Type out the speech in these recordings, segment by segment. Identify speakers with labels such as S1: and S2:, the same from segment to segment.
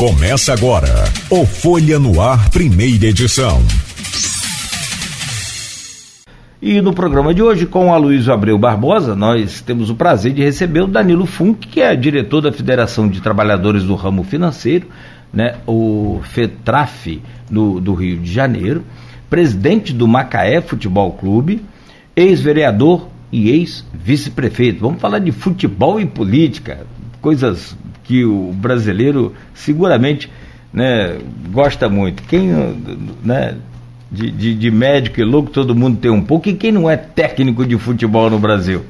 S1: Começa agora o Folha no Ar, primeira edição.
S2: E no programa de hoje, com a Luiz Abreu Barbosa, nós temos o prazer de receber o Danilo Funk, que é diretor da Federação de Trabalhadores do Ramo Financeiro, né, o FETRAF do, do Rio de Janeiro, presidente do Macaé Futebol Clube, ex-vereador e ex-vice-prefeito. Vamos falar de futebol e política, coisas que o brasileiro seguramente né, gosta muito. Quem né, de, de, de, médico e louco todo mundo tem um pouco, e quem não é técnico de futebol no Brasil?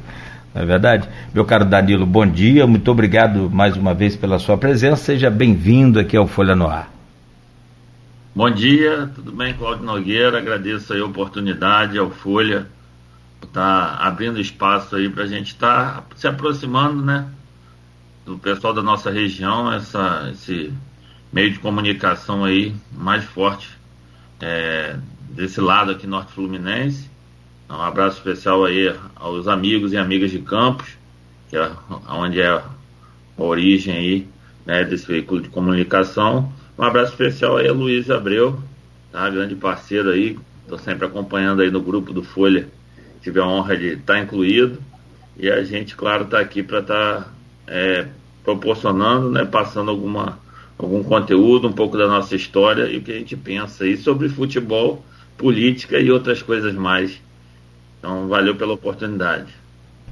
S2: Não é verdade? Meu caro Danilo, bom dia, muito obrigado mais uma vez pela sua presença, seja bem-vindo aqui ao Folha no Ar.
S3: Bom dia, tudo bem, Claudio Nogueira? Agradeço a oportunidade ao Folha tá abrindo espaço aí para a gente estar tá se aproximando, né, do pessoal da nossa região, essa, esse meio de comunicação aí mais forte é, desse lado aqui norte fluminense. Um abraço especial aí aos amigos e amigas de Campos, que é onde é a origem aí né, desse veículo de comunicação. Um abraço especial aí a Luiz Abreu, tá? grande parceiro aí, estou sempre acompanhando aí no grupo do Folha, tive a honra de estar tá incluído. E a gente, claro, está aqui para estar tá, é, proporcionando, né, passando alguma, algum conteúdo, um pouco da nossa história e o que a gente pensa aí sobre futebol, política e outras coisas mais. Então, valeu pela oportunidade.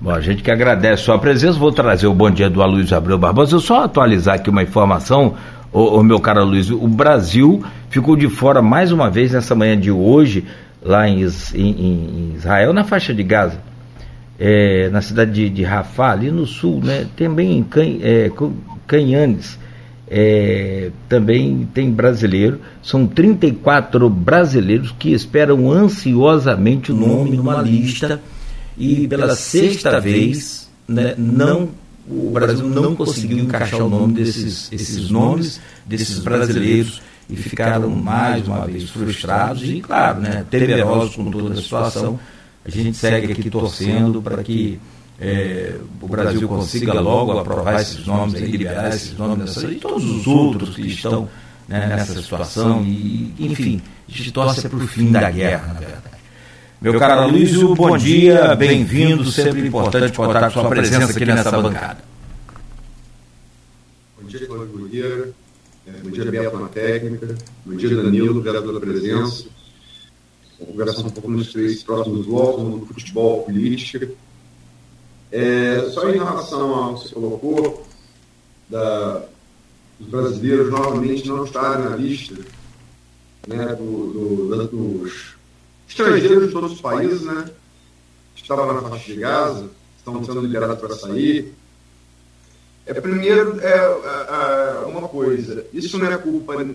S2: Bom, a gente que agradece a sua presença. Vou trazer o bom dia do Aloysio Abreu Barbosa. Eu só atualizar aqui uma informação ô, meu caro Luiz, o Brasil ficou de fora mais uma vez nessa manhã de hoje, lá em, em, em Israel, na faixa de Gaza, é, na cidade de, de Rafah, ali no sul, né? Também em Can, é, Canhanes, é, também tem brasileiro. São 34 brasileiros que esperam ansiosamente o nome numa lista e pela sexta vez né, não o Brasil não conseguiu encaixar o nome desses esses nomes desses brasileiros e ficaram mais uma vez frustrados e, claro, né, temerosos com toda a situação. A gente segue aqui torcendo para que é, o Brasil consiga logo aprovar esses nomes, liberar esses nomes e todos os outros que estão né, nessa situação. E, enfim, a gente torce para o fim da guerra, na verdade. Meu caro Aloysio, bom dia, bem-vindo, sempre importante contar com sua presença aqui nessa bancada.
S4: Bom dia, Cláudio é, bom dia, Beto na técnica, bom dia, Danilo, obrigado pela presença. Conversar um pouco nos três próximos blocos, no futebol, política. É, só em relação ao que você colocou, da, dos brasileiros novamente não estarem na lista né, do, do, dos estrangeiros de todos os países, né? Estavam na faixa de Gaza, estão sendo liberados para sair. É, primeiro, é, é, é, uma coisa, isso não é culpa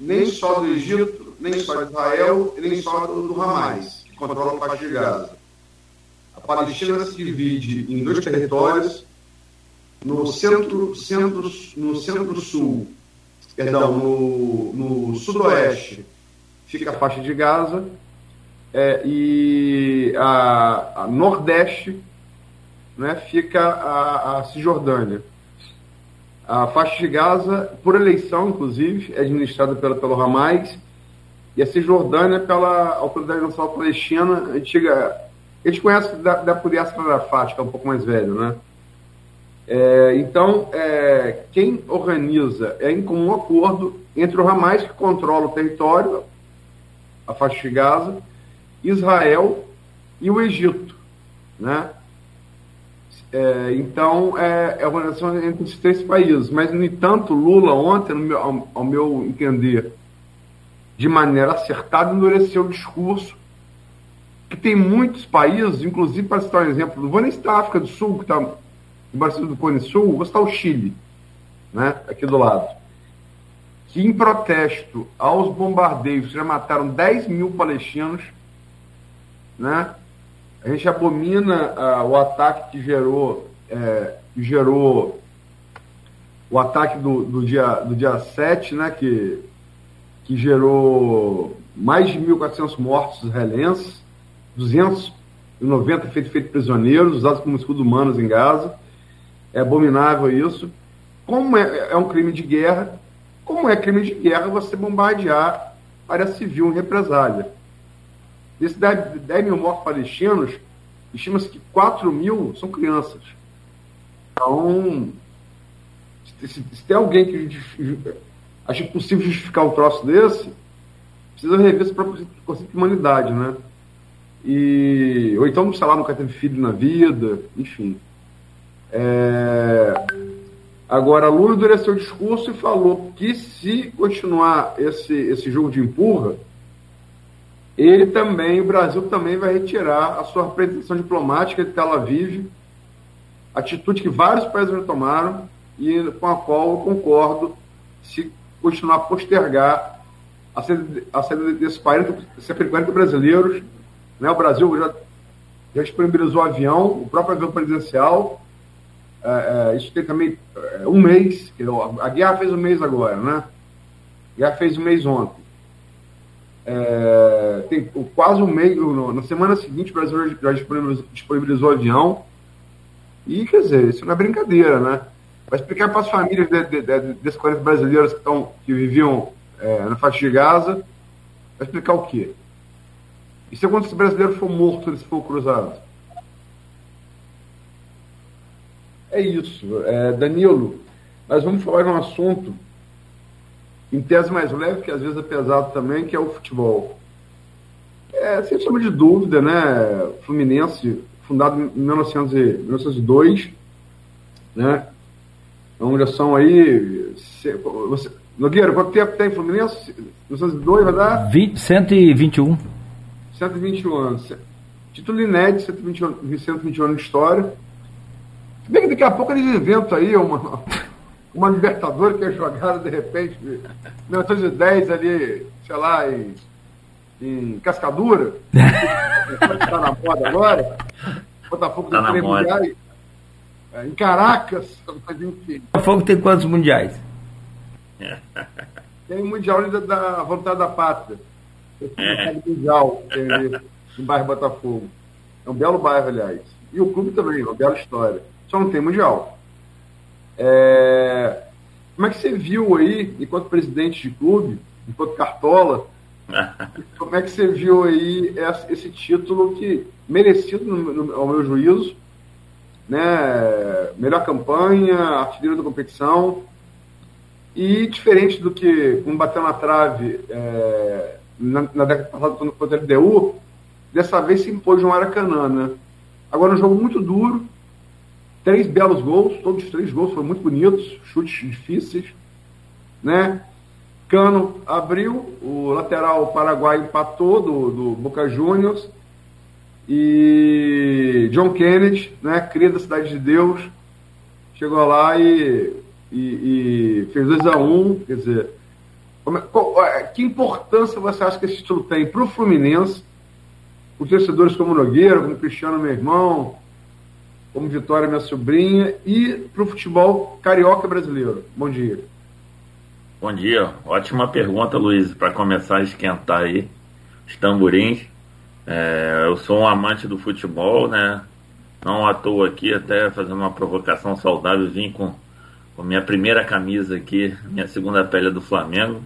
S4: nem só do Egito, nem só de Israel, nem só do, Hamas, que controla a faixa de Gaza. A Palestina se divide em dois territórios, no centro, centro, no centro-sul, perdão, no, no sudoeste fica a faixa de Gaza é, e a, a, nordeste né, fica a, a, Cisjordânia. A faixa de Gaza, por eleição, inclusive, é administrada pela, pelo Hamas e a Cisjordânia pela Autoridade Nacional Palestina, antiga. A gente conhece da, da por Yasser Arafat, que é um pouco mais velho, né? É, então, é, quem organiza é em comum acordo entre o Hamas, que controla o território, a faixa de Gaza, Israel e o Egito, né? É, então, é, é a organização entre esses três países. Mas, no entanto, Lula ontem, meu, ao, ao, meu entender, de maneira acertada, endureceu o discurso que tem muitos países, inclusive, para citar um exemplo, não vou nem citar a África do Sul, que está no Brasil do Cone Sul, vou citar o Chile, né, aqui do lado que, em protesto aos bombardeios, já mataram 10 mil palestinos, né? A gente abomina uh, o ataque que gerou, é, que gerou o ataque do, do, dia, do dia 7, né? Que, que gerou mais de 1.400 mortos israelenses, 290 feitos feito prisioneiros, usados como escudo humanos em Gaza. É abominável isso. Como é, é um crime de guerra, como é crime de guerra você bombardear área civil em represália. Desses 10, 10 mil mortos palestinos, estima-se que 4 mil são crianças. Então, se, se, se tem alguém que acha possível justificar um troço desse, precisa rever esse próprio conceito de humanidade, né? E, ou então, sei lá, nunca teve filho na vida, enfim. É... Agora, Lula endureceu o discurso e falou que se continuar esse, esse jogo de empurra, ele também, o Brasil também vai retirar a sua representação diplomática de Tel Aviv, atitude que vários países já tomaram e com a qual eu concordo se continuar a postergar a saída, a saída desses 40, 40 brasileiros. Né? O Brasil já, já disponibilizou avião, o próprio avião presidencial. É, é, isso tem também é, um mês. A guerra fez um mês agora, né? A guerra fez um mês ontem. É, tem quase um mês, na semana seguinte, o Brasil já disponibilizou, disponibilizou avião. E, quer dizer, isso não é brincadeira, né? Vai explicar para as famílias de, de, de, desses 40 brasileiros que, estão, que viviam é, na faixa de Gaza, vai explicar o quê? E se algum desses brasileiros for morto nesse fogo cruzado? É isso. É, Danilo, nós vamos falar de um assunto em tese mais leve, que às vezes é pesado também, que é o futebol. É, sem sombra de dúvida, né? Fluminense, fundado em 1902, né? Então já são aí. Você, Nogueira, quanto tempo tem Fluminense? 1902 vai dar?
S2: 20, 121.
S4: 121 anos. Título inédito, 121, 121 anos de história. Se bem que daqui a pouco eles inventam aí uma, uma Libertadores que é jogada de repente, em 1910 ali, sei lá, em, em Cascadura. está na moda agora. Botafogo
S3: tá três mundiais.
S4: É, em Caracas, mas enfim.
S2: Botafogo tem quantos mundiais?
S4: Tem o Mundial da, da Vontade da Pátria. É. Mundial tem no bairro Botafogo. É um belo bairro, aliás. E o clube também, uma bela história. Só não tem Mundial. É... Como é que você viu aí, enquanto presidente de clube, enquanto cartola, como é que você viu aí esse título que merecido, ao meu juízo, né? Melhor campanha, artilheiro da competição. E diferente do que um bateu na trave é, na, na, década passada contra o LDU, dessa vez se impôs no Maracanã, né? Agora um jogo muito duro, três belos gols, todos os três gols foram muito bonitos, chutes difíceis, né? Cano abriu, o lateral paraguai empatou do, do Boca Juniors, e John Kennedy, né, cria da Cidade de Deus, chegou lá e, e, e fez 2 a 1 um, quer dizer, é, qual, é, que importância você acha que esse título tem para o Fluminense, os torcedores como Nogueira, como Cristiano, meu irmão, como Vitória, minha sobrinha, e para o futebol carioca brasileiro? Bom dia.
S3: Bom dia, ótima pergunta, Luiz, para começar a esquentar aí os tamborins. É, eu sou um amante do futebol, né? Não à toa aqui, até fazendo uma provocação saudável, vim com, com minha primeira camisa aqui, minha segunda pele é do Flamengo.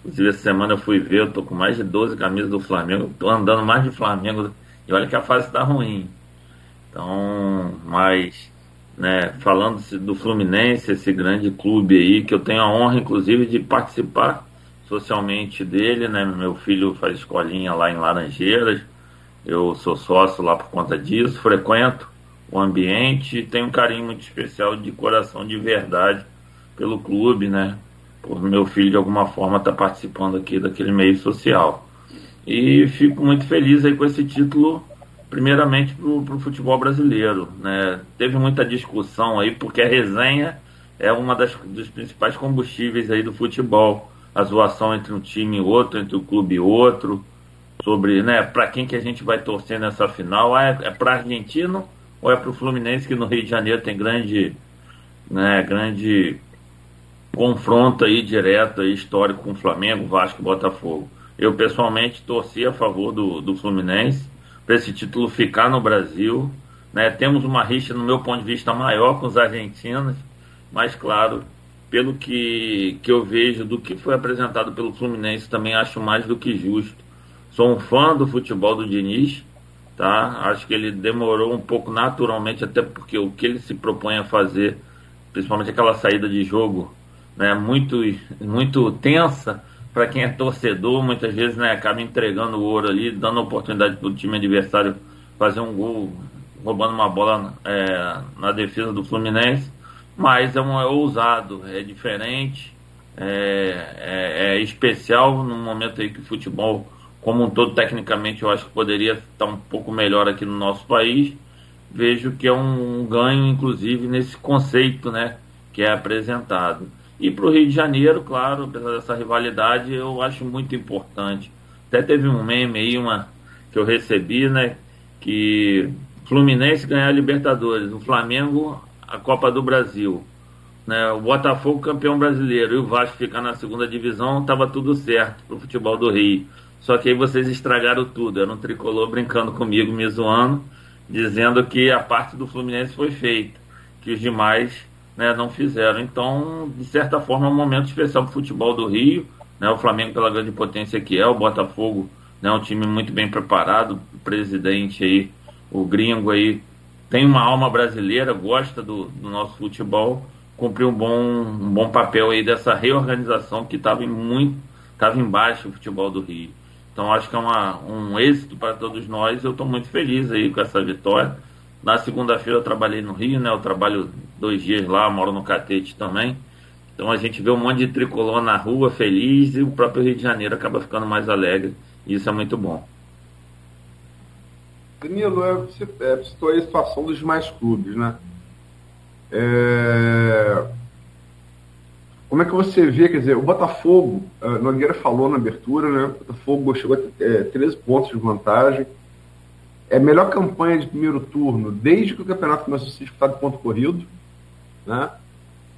S3: Inclusive, essa semana eu fui ver, eu tô com mais de 12 camisas do Flamengo, tô andando mais de Flamengo, e olha que a fase tá ruim. Então, mas, né, falando do Fluminense, esse grande clube aí, que eu tenho a honra, inclusive, de participar socialmente dele, né? Meu filho faz escolinha lá em Laranjeiras, eu sou sócio lá por conta disso, frequento o ambiente e tenho um carinho muito especial de coração de verdade pelo clube, né? Por meu filho de alguma forma estar tá participando aqui daquele meio social. E fico muito feliz aí com esse título, primeiramente para o futebol brasileiro, né? Teve muita discussão aí, porque a resenha é uma das dos principais combustíveis aí do futebol a zoação entre um time e outro, entre o um clube e outro, sobre né, para quem que a gente vai torcer nessa final. Ah, é, é para Argentino ou é para o Fluminense, que no Rio de Janeiro tem grande, né, grande confronto aí direto aí, histórico com o Flamengo, Vasco e Botafogo. Eu pessoalmente torci a favor do, do Fluminense para esse título ficar no Brasil. Né? Temos uma rixa, no meu ponto de vista, maior com os argentinos, mas claro, pelo que, que eu vejo do que foi apresentado pelo Fluminense, também acho mais do que justo. Sou um fã do futebol do Diniz, tá? Acho que ele demorou um pouco naturalmente, até porque o que ele se propõe a fazer, principalmente aquela saída de jogo, né, muito, muito tensa para quem é torcedor, muitas vezes né, acaba entregando o ouro ali, dando oportunidade para o time adversário fazer um gol, roubando uma bola é, na defesa do Fluminense mas é, um, é ousado, é diferente, é, é, é, especial no momento aí que o futebol, como um todo, tecnicamente, eu acho que poderia estar um pouco melhor aqui no nosso país. Vejo que é um ganho, inclusive, nesse conceito né, que é apresentado. E para o Rio de Janeiro, claro, apesar dessa rivalidade, eu acho muito importante. Até teve um meme aí, uma que eu recebi, né? Que Fluminense ganhar a Libertadores, o Flamengo a Copa do Brasil, né, o Botafogo campeão brasileiro e o Vasco ficar na segunda divisão, estava tudo certo para o futebol do Rio. Só que aí vocês estragaram tudo. Era um tricolor brincando comigo, me zoando, dizendo que a parte do Fluminense foi feita, que os demais né, não fizeram. Então, de certa forma, é um momento especial para o futebol do Rio. Né, o Flamengo, pela grande potência que é, o Botafogo, né, um time muito bem preparado, o presidente aí, o gringo aí, tem uma alma brasileira, gosta do, do nosso futebol, cumpriu um bom, um bom papel aí dessa reorganização que estava muito estava embaixo o futebol do Rio. Então acho que é uma, um êxito para todos nós. Eu estou muito feliz aí com essa vitória. Na segunda-feira eu trabalhei no Rio, né? Eu trabalho dois dias lá, moro no Catete também. Então a gente vê um monte de tricolor na rua feliz e o próprio Rio de Janeiro acaba ficando mais alegre. Isso é muito bom.
S4: Danilo, é, é, citou aí a situação dos demais clubes, né? É... Como é que você vê, quer dizer, o Botafogo, uh, Nogueira falou na abertura, né? O Botafogo chegou a é, 13 pontos de vantagem. É a melhor campanha de primeiro turno desde que o campeonato começou a ser disputado ponto corrido, né?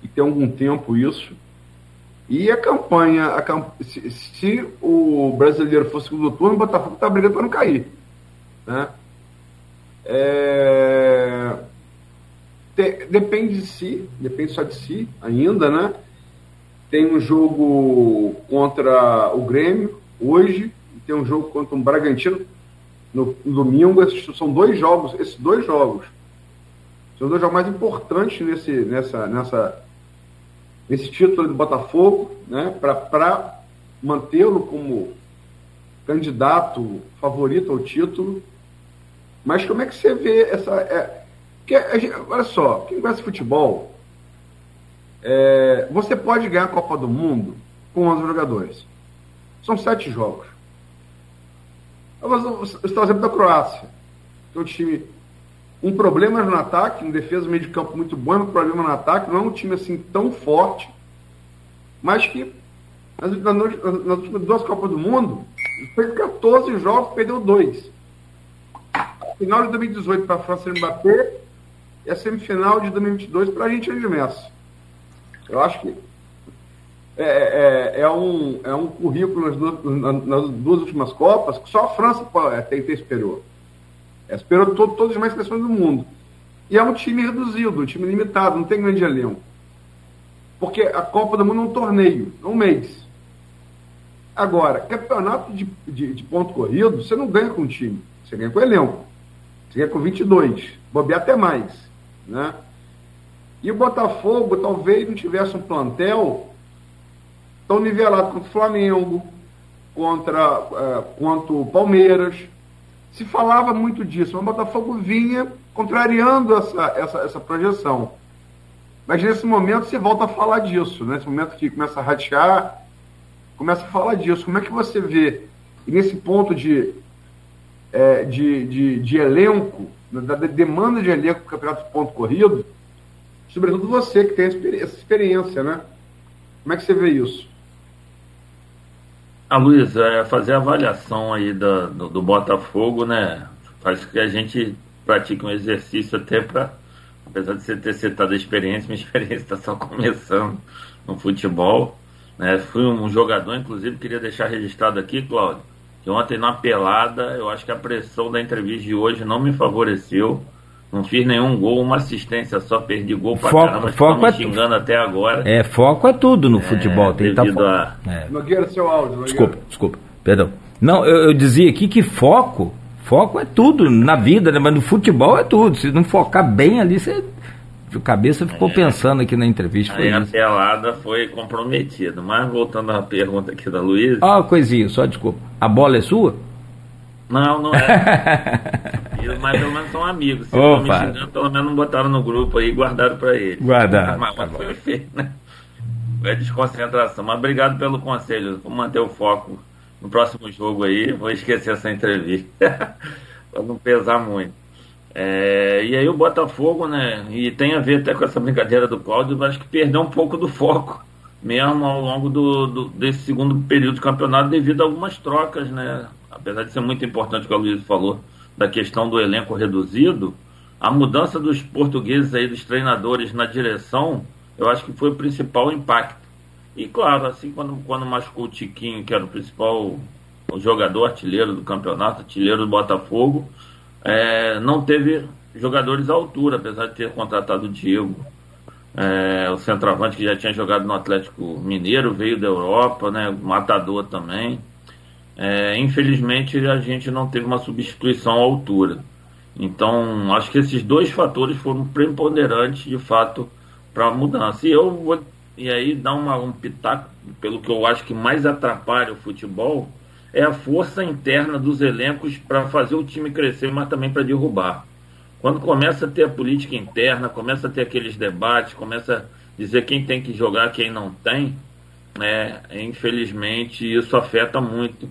S4: E tem algum tempo isso. E a campanha, a camp... se, se, o brasileiro fosse segundo turno, o Botafogo está brigando para não cair. Né? É... depende de si, depende só de si ainda, né? Tem um jogo contra o Grêmio hoje, tem um jogo contra o Bragantino no, no domingo. Esses são dois jogos, esses dois jogos são dois jogos mais importantes nesse, nessa, nessa, nesse título do Botafogo, né? Para mantê-lo como candidato favorito ao título mas como é que você vê essa. É, que, olha só, quem conhece futebol, é, você pode ganhar a Copa do Mundo com 11 jogadores. São sete jogos. Você está exemplo da Croácia. Um time. Um problema no ataque, um defesa meio de campo muito bom, um problema no ataque, não é um time assim tão forte, mas que nas, nas, nas últimas duas Copas do Mundo, fez 14 jogos, perdeu dois final de 2018 para a França Mbappé e a semifinal de 2022 para a Argentina de Messi. Eu acho que é, é, é, um, é um currículo nas duas, nas duas últimas Copas que só a França tem, tem esperou. É, esperou todo, todas as demais seleções do mundo. E é um time reduzido, um time limitado, não tem grande elenco. Porque a Copa do Mundo é um torneio, é um mês. Agora, campeonato de, de, de ponto corrido, você não ganha com time, você ganha com elenco. Seria com 22, bobear até mais. Né? E o Botafogo talvez não tivesse um plantel tão nivelado quanto o Flamengo, contra, uh, quanto o Palmeiras. Se falava muito disso, mas o Botafogo vinha contrariando essa, essa, essa projeção. Mas nesse momento você volta a falar disso, né? nesse momento que começa a ratear, começa a falar disso. Como é que você vê, nesse ponto de é, de, de, de, elenco, da demanda de elenco para campeonato de ponto corrido, sobretudo você que tem essa experiência, né? Como é que você vê isso?
S3: A ah, Luiz, é, fazer a avaliação aí do, do, do, Botafogo, né? Faz que a gente pratique um exercício até para, apesar de você ter citado a experiência, minha experiência está só começando no futebol. Né? Fui um jogador, inclusive, queria deixar registrado aqui, Cláudio, que ontem na pelada, eu acho que a pressão da entrevista de hoje não me favoreceu. Não fiz nenhum gol, uma assistência só, perdi gol pra
S2: Foco-
S3: caramba,
S2: foco é
S3: xingando até agora.
S2: É, foco é tudo no futebol. Tem que tá
S3: devido a-
S2: É.
S4: Nogueira, seu áudio. Nogueira.
S2: Desculpa, desculpa, perdão. Não, eu, eu dizia aqui que foco, foco é tudo na vida, né? Mas no futebol é tudo. Se não focar bem ali, você. A cabeça ficou pensando aqui na entrevista. Foi
S3: a pelada foi comprometida. Mas voltando à pergunta aqui da Luísa.
S2: Ah, uma coisinha, só desculpa. A bola é sua?
S3: Não, não é. Mas pelo menos são amigos. Se não me
S2: Opa.
S3: xingando, pelo menos não botaram no grupo aí e guardaram pra ele.
S2: Guardaram,
S3: Mas,
S2: tá
S3: mas foi feio, né? A desconcentração. Mas obrigado pelo conselho. Vou manter o foco no próximo jogo aí. Vou esquecer essa entrevista. pra não pesar muito. É, e aí o Botafogo, né? E tem a ver até com essa brincadeira do Cláudio, acho que perdeu um pouco do foco mesmo ao longo do, do- desse segundo período de campeonato devido a algumas trocas, né? Apesar de ser muito importante o que a Luiz falou da questão do elenco reduzido, a mudança dos portugueses aí, dos treinadores na direção, eu acho que foi o principal impacto. E claro, assim, quando, quando machucou o Tiquinho, que era o principal o jogador artilheiro do campeonato, artilheiro do Botafogo, é, não teve jogadores à altura, apesar de ter contratado o Diego. É, o centroavante que já tinha jogado no Atlético Mineiro, veio da Europa, né? Matador também. É, infelizmente a gente não teve uma substituição à altura. Então, acho que esses dois fatores foram preponderantes de fato para a mudança. E eu vou e aí dar uma, um pitaco, pelo que eu acho que mais atrapalha o futebol, é a força interna dos elencos para fazer o time crescer, mas também para derrubar. Quando começa a ter a política interna, começa a ter aqueles debates, começa a dizer quem tem que jogar, quem não tem, né, infelizmente isso afeta muito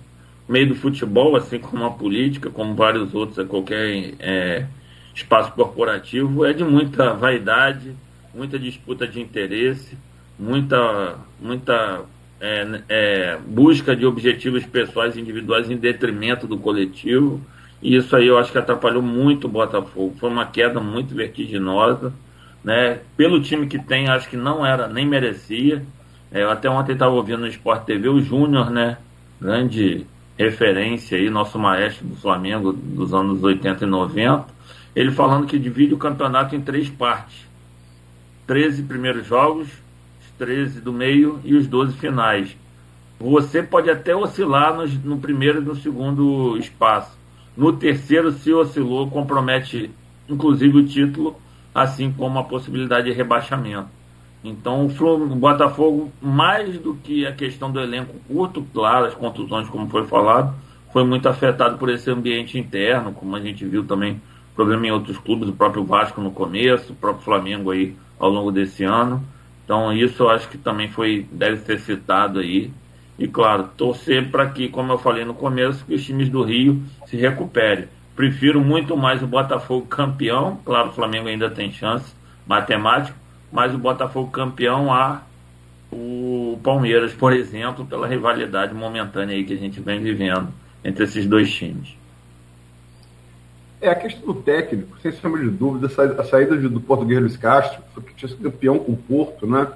S3: o meio do futebol, assim como a política, como vários outros, qualquer é, espaço corporativo, é de muita vaidade, muita disputa de interesse, muita, muita é, é, busca de objetivos pessoais e individuais em detrimento do coletivo. E isso aí eu acho que atrapalhou muito o Botafogo. Foi uma queda muito vertiginosa. Né? Pelo time que tem, acho que não era, nem merecia. É, eu até ontem estava ouvindo no Sport TV o Júnior, né? Grande referência aí, nosso maestro do Flamengo dos anos 80 e 90. Ele falando que divide o campeonato em três partes: 13 primeiros jogos, os 13 do meio e os 12 finais. Você pode até oscilar no, no primeiro e no segundo espaço. No terceiro, se oscilou, compromete inclusive o título, assim como a possibilidade de rebaixamento. Então, o Botafogo, mais do que a questão do elenco curto, claro, as contusões, como foi falado, foi muito afetado por esse ambiente interno, como a gente viu também problema em outros clubes, o próprio Vasco no começo, o próprio Flamengo aí ao longo desse ano. Então, isso eu acho que também foi deve ser citado aí. E claro, torcer para que, como eu falei no começo, que os times do Rio se recuperem. Prefiro muito mais o Botafogo campeão, claro, o Flamengo ainda tem chance matemática, mas o Botafogo campeão a o Palmeiras, por exemplo, pela rivalidade momentânea aí que a gente vem vivendo entre esses dois times.
S4: É, a questão do técnico, sem sombra de dúvida, a saída- do português Luiz Castro, foi que tinha sido campeão com o Porto, né?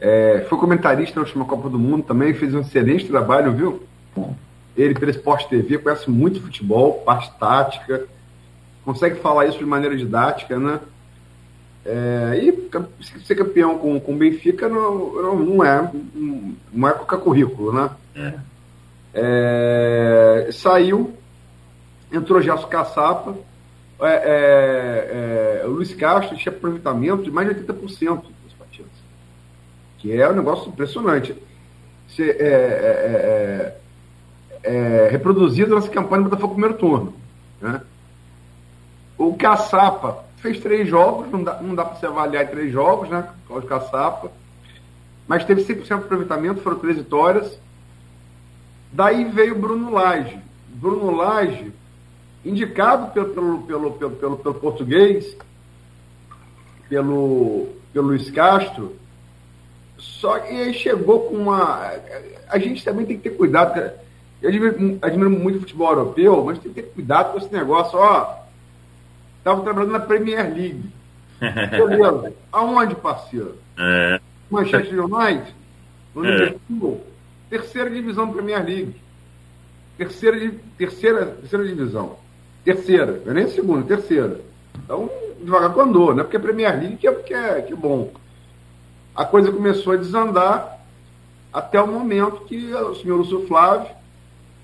S4: É, foi comentarista na última Copa do Mundo também, fez um excelente trabalho, viu? Ele, pela Esporte TV, conhece muito futebol, parte tática, consegue falar isso de maneira didática, né? É, e ser campeão com o Benfica não, não, não é não é qualquer currículo, né? É, saiu, entrou Gerson Caçapa, é, é, é, Luiz Castro tinha aproveitamento de mais de 80% das partidas, que é um negócio impressionante. Você, é, é, é, é, reproduzido nessa campanha do Botafogo primeiro turno. Né? O Caçapa fez três jogos, não dá, não dá para se avaliar em três jogos, né? Cláudio Caçapa, mas teve 100% de aproveitamento, foram três vitórias. Daí veio Bruno Lage. Bruno Lage, indicado pelo, pelo, pelo, pelo, pelo, português, pelo, pelo Luiz Castro, só que aí chegou com uma. A gente também tem que ter cuidado. cara. Eu admiro, admiro muito o futebol europeu, mas tem que ter cuidado com esse negócio. Ó, estava trabalhando na Premier League. Beleza. Aonde, parceiro?
S3: É,
S4: Manchester United?
S3: É.
S4: Liverpool? Terceira divisão da Premier League. Terceira, terceira, terceira divisão. Terceira. Não é nem segunda, terceira. Então, devagar com andou, não é porque a Premier League que é, que é, que é bom. A coisa começou a desandar até o momento que o senhor Lúcio Flávio,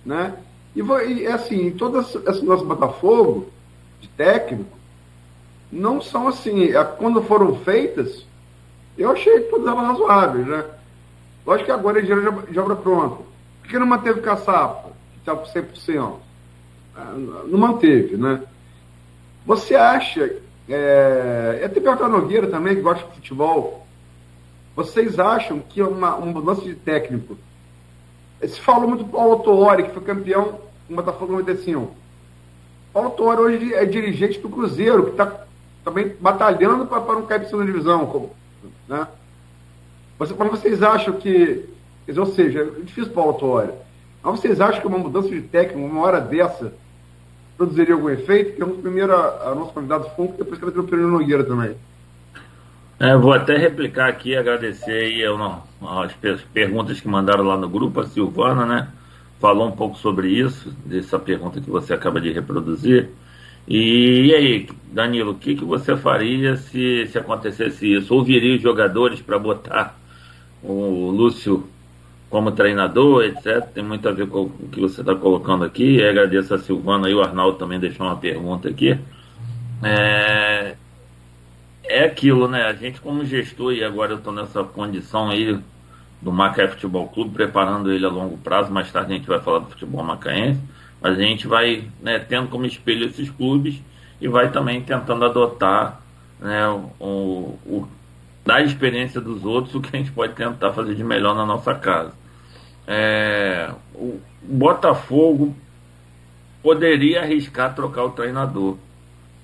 S4: né? E, e assim, todo esse nosso Botafogo, de técnico, não são assim. Quando foram feitas, eu achei que todas elas razoáveis, né? Lógico que agora ele já de obra pronta. Por que não manteve caçapa? Que está por 100%? Ah, não manteve, né? Você acha, é, até perguntar Nogueira também, que gosta de futebol, vocês acham que uma, uma mudança de técnico, se falou muito do Paulo Tuori, que foi campeão do Botafogo 95, Paulo Tuori hoje é dirigente do Cruzeiro, que está também batalhando para não cair para segunda divisão, como, né? Você, mas vocês acham que, ou seja, é difícil Paulo Tuori, mas vocês acham que uma mudança de técnico, uma hora dessa, produziria algum efeito? Que é primeiro a, a nosso convidado Funko, depois que o Pedro Nogueira também.
S3: É, vou até replicar aqui, agradecer aí as perguntas que mandaram lá no grupo, a Silvana, né? Falou um pouco sobre isso, dessa pergunta que você acaba de reproduzir. E, e aí, Danilo, o que, que você faria se, se acontecesse isso? Ouviria os jogadores para botar o Lúcio como treinador, etc. Tem muito a ver com o que você está colocando aqui. Eu agradeço a Silvana e o Arnaldo também deixou uma pergunta aqui. É, é aquilo, né? A gente como gestor, e agora eu estou nessa condição aí do Macaé Futebol Clube, preparando ele a longo prazo, mais tarde a gente vai falar do futebol macaense, mas a gente vai né, tendo como espelho esses clubes e vai também tentando adotar né, o, o, da experiência dos outros o que a gente pode tentar fazer de melhor na nossa casa. É, o Botafogo poderia arriscar trocar o treinador,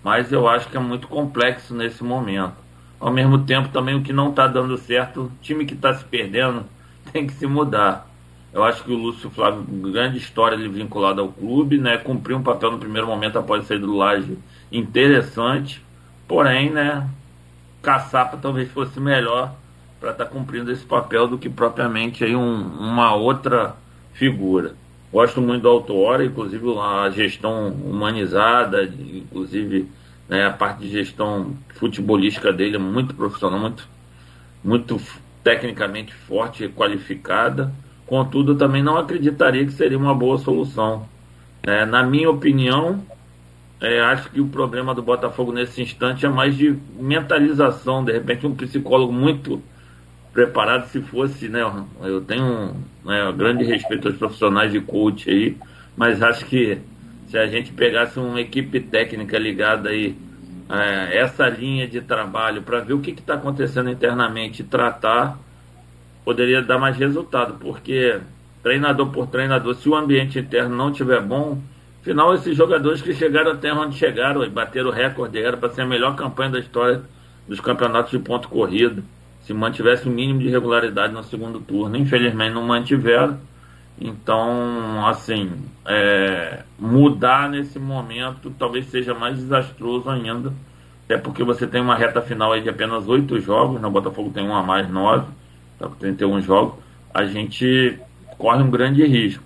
S3: mas eu acho que é muito complexo nesse momento. Ao mesmo tempo, também o que não está dando certo, o time que está se perdendo tem que se mudar. Eu acho que o Lúcio Flávio, grande história ele vinculado ao clube, né? Cumpriu um papel no primeiro momento após sair do Laje interessante, porém, né? Caçapa talvez fosse melhor para estar tá cumprindo esse papel do que propriamente aí um, uma outra figura. Gosto muito do Autora, inclusive a gestão humanizada, inclusive né, a parte de gestão futebolística dele é muito profissional, muito, muito tecnicamente forte e qualificada. Contudo, também não acreditaria que seria uma boa solução. É, na minha opinião, é, acho que o problema do Botafogo nesse instante é mais de mentalização. De repente, um psicólogo muito preparado se fosse, né? Eu tenho né, um grande respeito aos profissionais de coach aí, mas acho que se a gente pegasse uma equipe técnica ligada aí é, essa linha de trabalho para ver o que está acontecendo internamente e tratar, poderia dar mais resultado, porque treinador por treinador, se o ambiente interno não tiver bom, afinal esses jogadores que chegaram até onde chegaram e bateram o recorde era para ser a melhor campanha da história dos campeonatos de ponto corrido se mantivesse o mínimo de regularidade no segundo turno. Infelizmente não mantiveram. Então, assim, é, mudar nesse momento talvez seja mais desastroso ainda. Até porque você tem uma reta final aí de apenas oito jogos, no Botafogo tem um a mais, nove, tá com 31 jogos. A gente corre um grande risco.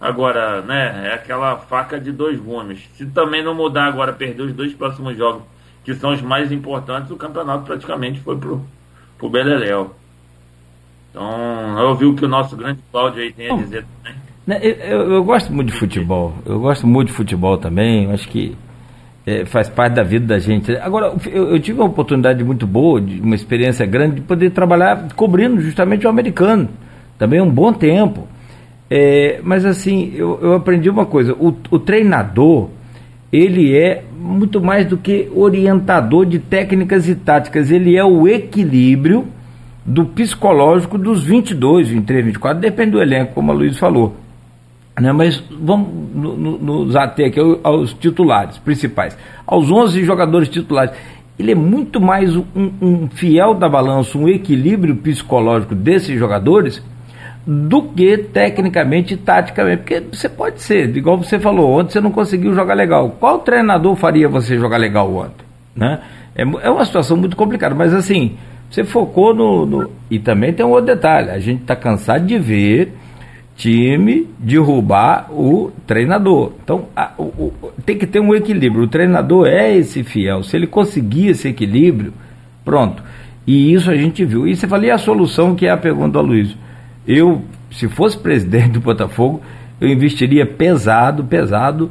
S3: Agora, né, é aquela faca de dois gumes. Se também não mudar agora, perder os dois próximos jogos, que são os mais importantes, o campeonato praticamente foi pro, pro Beleléu. Então, eu ouvi o que o nosso grande Cláudio aí tem a dizer também.
S2: Né, eu, eu, eu, gosto muito de futebol. Eu gosto muito de futebol também. Acho que é, faz parte da vida da gente. Agora, eu, eu, tive uma oportunidade muito boa, de uma experiência grande, de poder trabalhar cobrindo justamente o americano. Também um bom tempo. É, mas assim, eu, eu aprendi uma coisa: o, o treinador ele é muito mais do que orientador de técnicas e táticas, ele é o equilíbrio do psicológico dos 22, 23, 24, depende do elenco, como a Luiz falou. Né? Mas vamos nos ater aqui aos titulares principais, aos 11 jogadores titulares. Ele é muito mais um, um fiel da balança, um equilíbrio psicológico desses jogadores do que tecnicamente e taticamente. Porque você pode ser, igual você falou, ontem você não conseguiu jogar legal. Qual treinador faria você jogar legal ontem? Né? É, é uma situação muito complicada, mas assim, você focou no, no. E também tem um outro detalhe: a gente está cansado de ver time derrubar o treinador. Então a, o, o, tem que ter um equilíbrio. O treinador é esse fiel. Se ele conseguir esse equilíbrio, pronto. E isso a gente viu. E você falou, e a solução que é a pergunta do Aloysio? Eu, se fosse presidente do Botafogo, eu investiria pesado, pesado,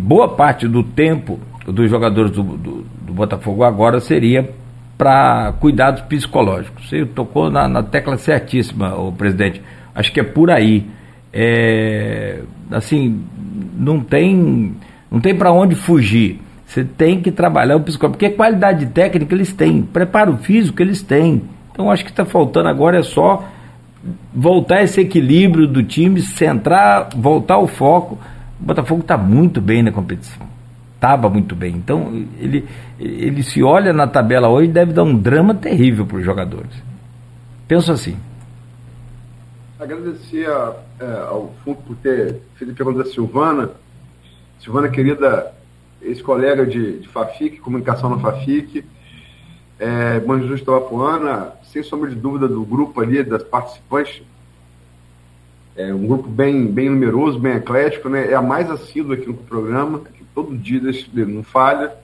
S2: boa parte do tempo dos jogadores do, do, do Botafogo agora seria para cuidados psicológicos. Você tocou na, na tecla certíssima, o presidente Acho que é por aí. É, assim, não tem, não tem para onde fugir. Você tem que trabalhar o psicológico, porque qualidade técnica eles têm, preparo físico eles têm. Então acho que está faltando agora é só voltar esse equilíbrio do time, centrar, voltar o foco. O Botafogo está muito bem na competição. Estava muito bem. Então ele, ele se olha na tabela hoje deve dar um drama terrível para os jogadores. Penso assim
S4: agradecer a, é, ao fundo por ter feito a pergunta da Silvana. Silvana, querida ex-colega de, de FAFIC, comunicação na FAFIC, é, Bom Jesus Tabapuana, sem sombra de dúvida do grupo ali, das participantes, é um grupo bem, bem numeroso, bem eclético, né? é a mais assídua aqui no programa, que todo dia não falha.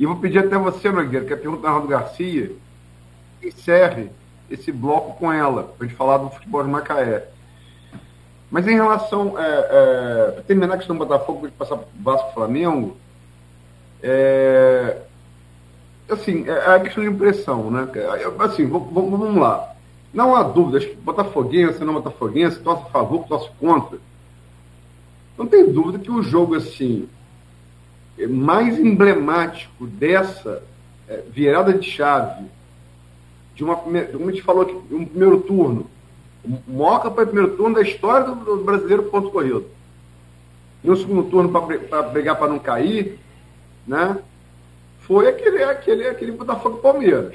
S4: E vou pedir até você, Nogueira, que é a pergunta da Ronaldo Garcia, encerre esse bloco com ela, para a gente falar do futebol de Macaé. Mas em relação, é, é, para terminar a questão do Botafogo, para passar para o Vasco Flamengo, é, assim, é, é a questão de impressão, né? Assim, vamos, lá. Não há dúvida, acho que Botafoguense, não Botafoguense, torce a favor, torce contra. Não tem dúvida que o jogo, assim, mais emblemático dessa é, virada de chave de uma como a gente falou aqui, um primeiro turno, o maior campanha de primeiro turno da história do brasileiro ponto corrido. E um segundo turno para brigar para não cair, né? Foi aquele, aquele, aquele Botafogo Palmeiras.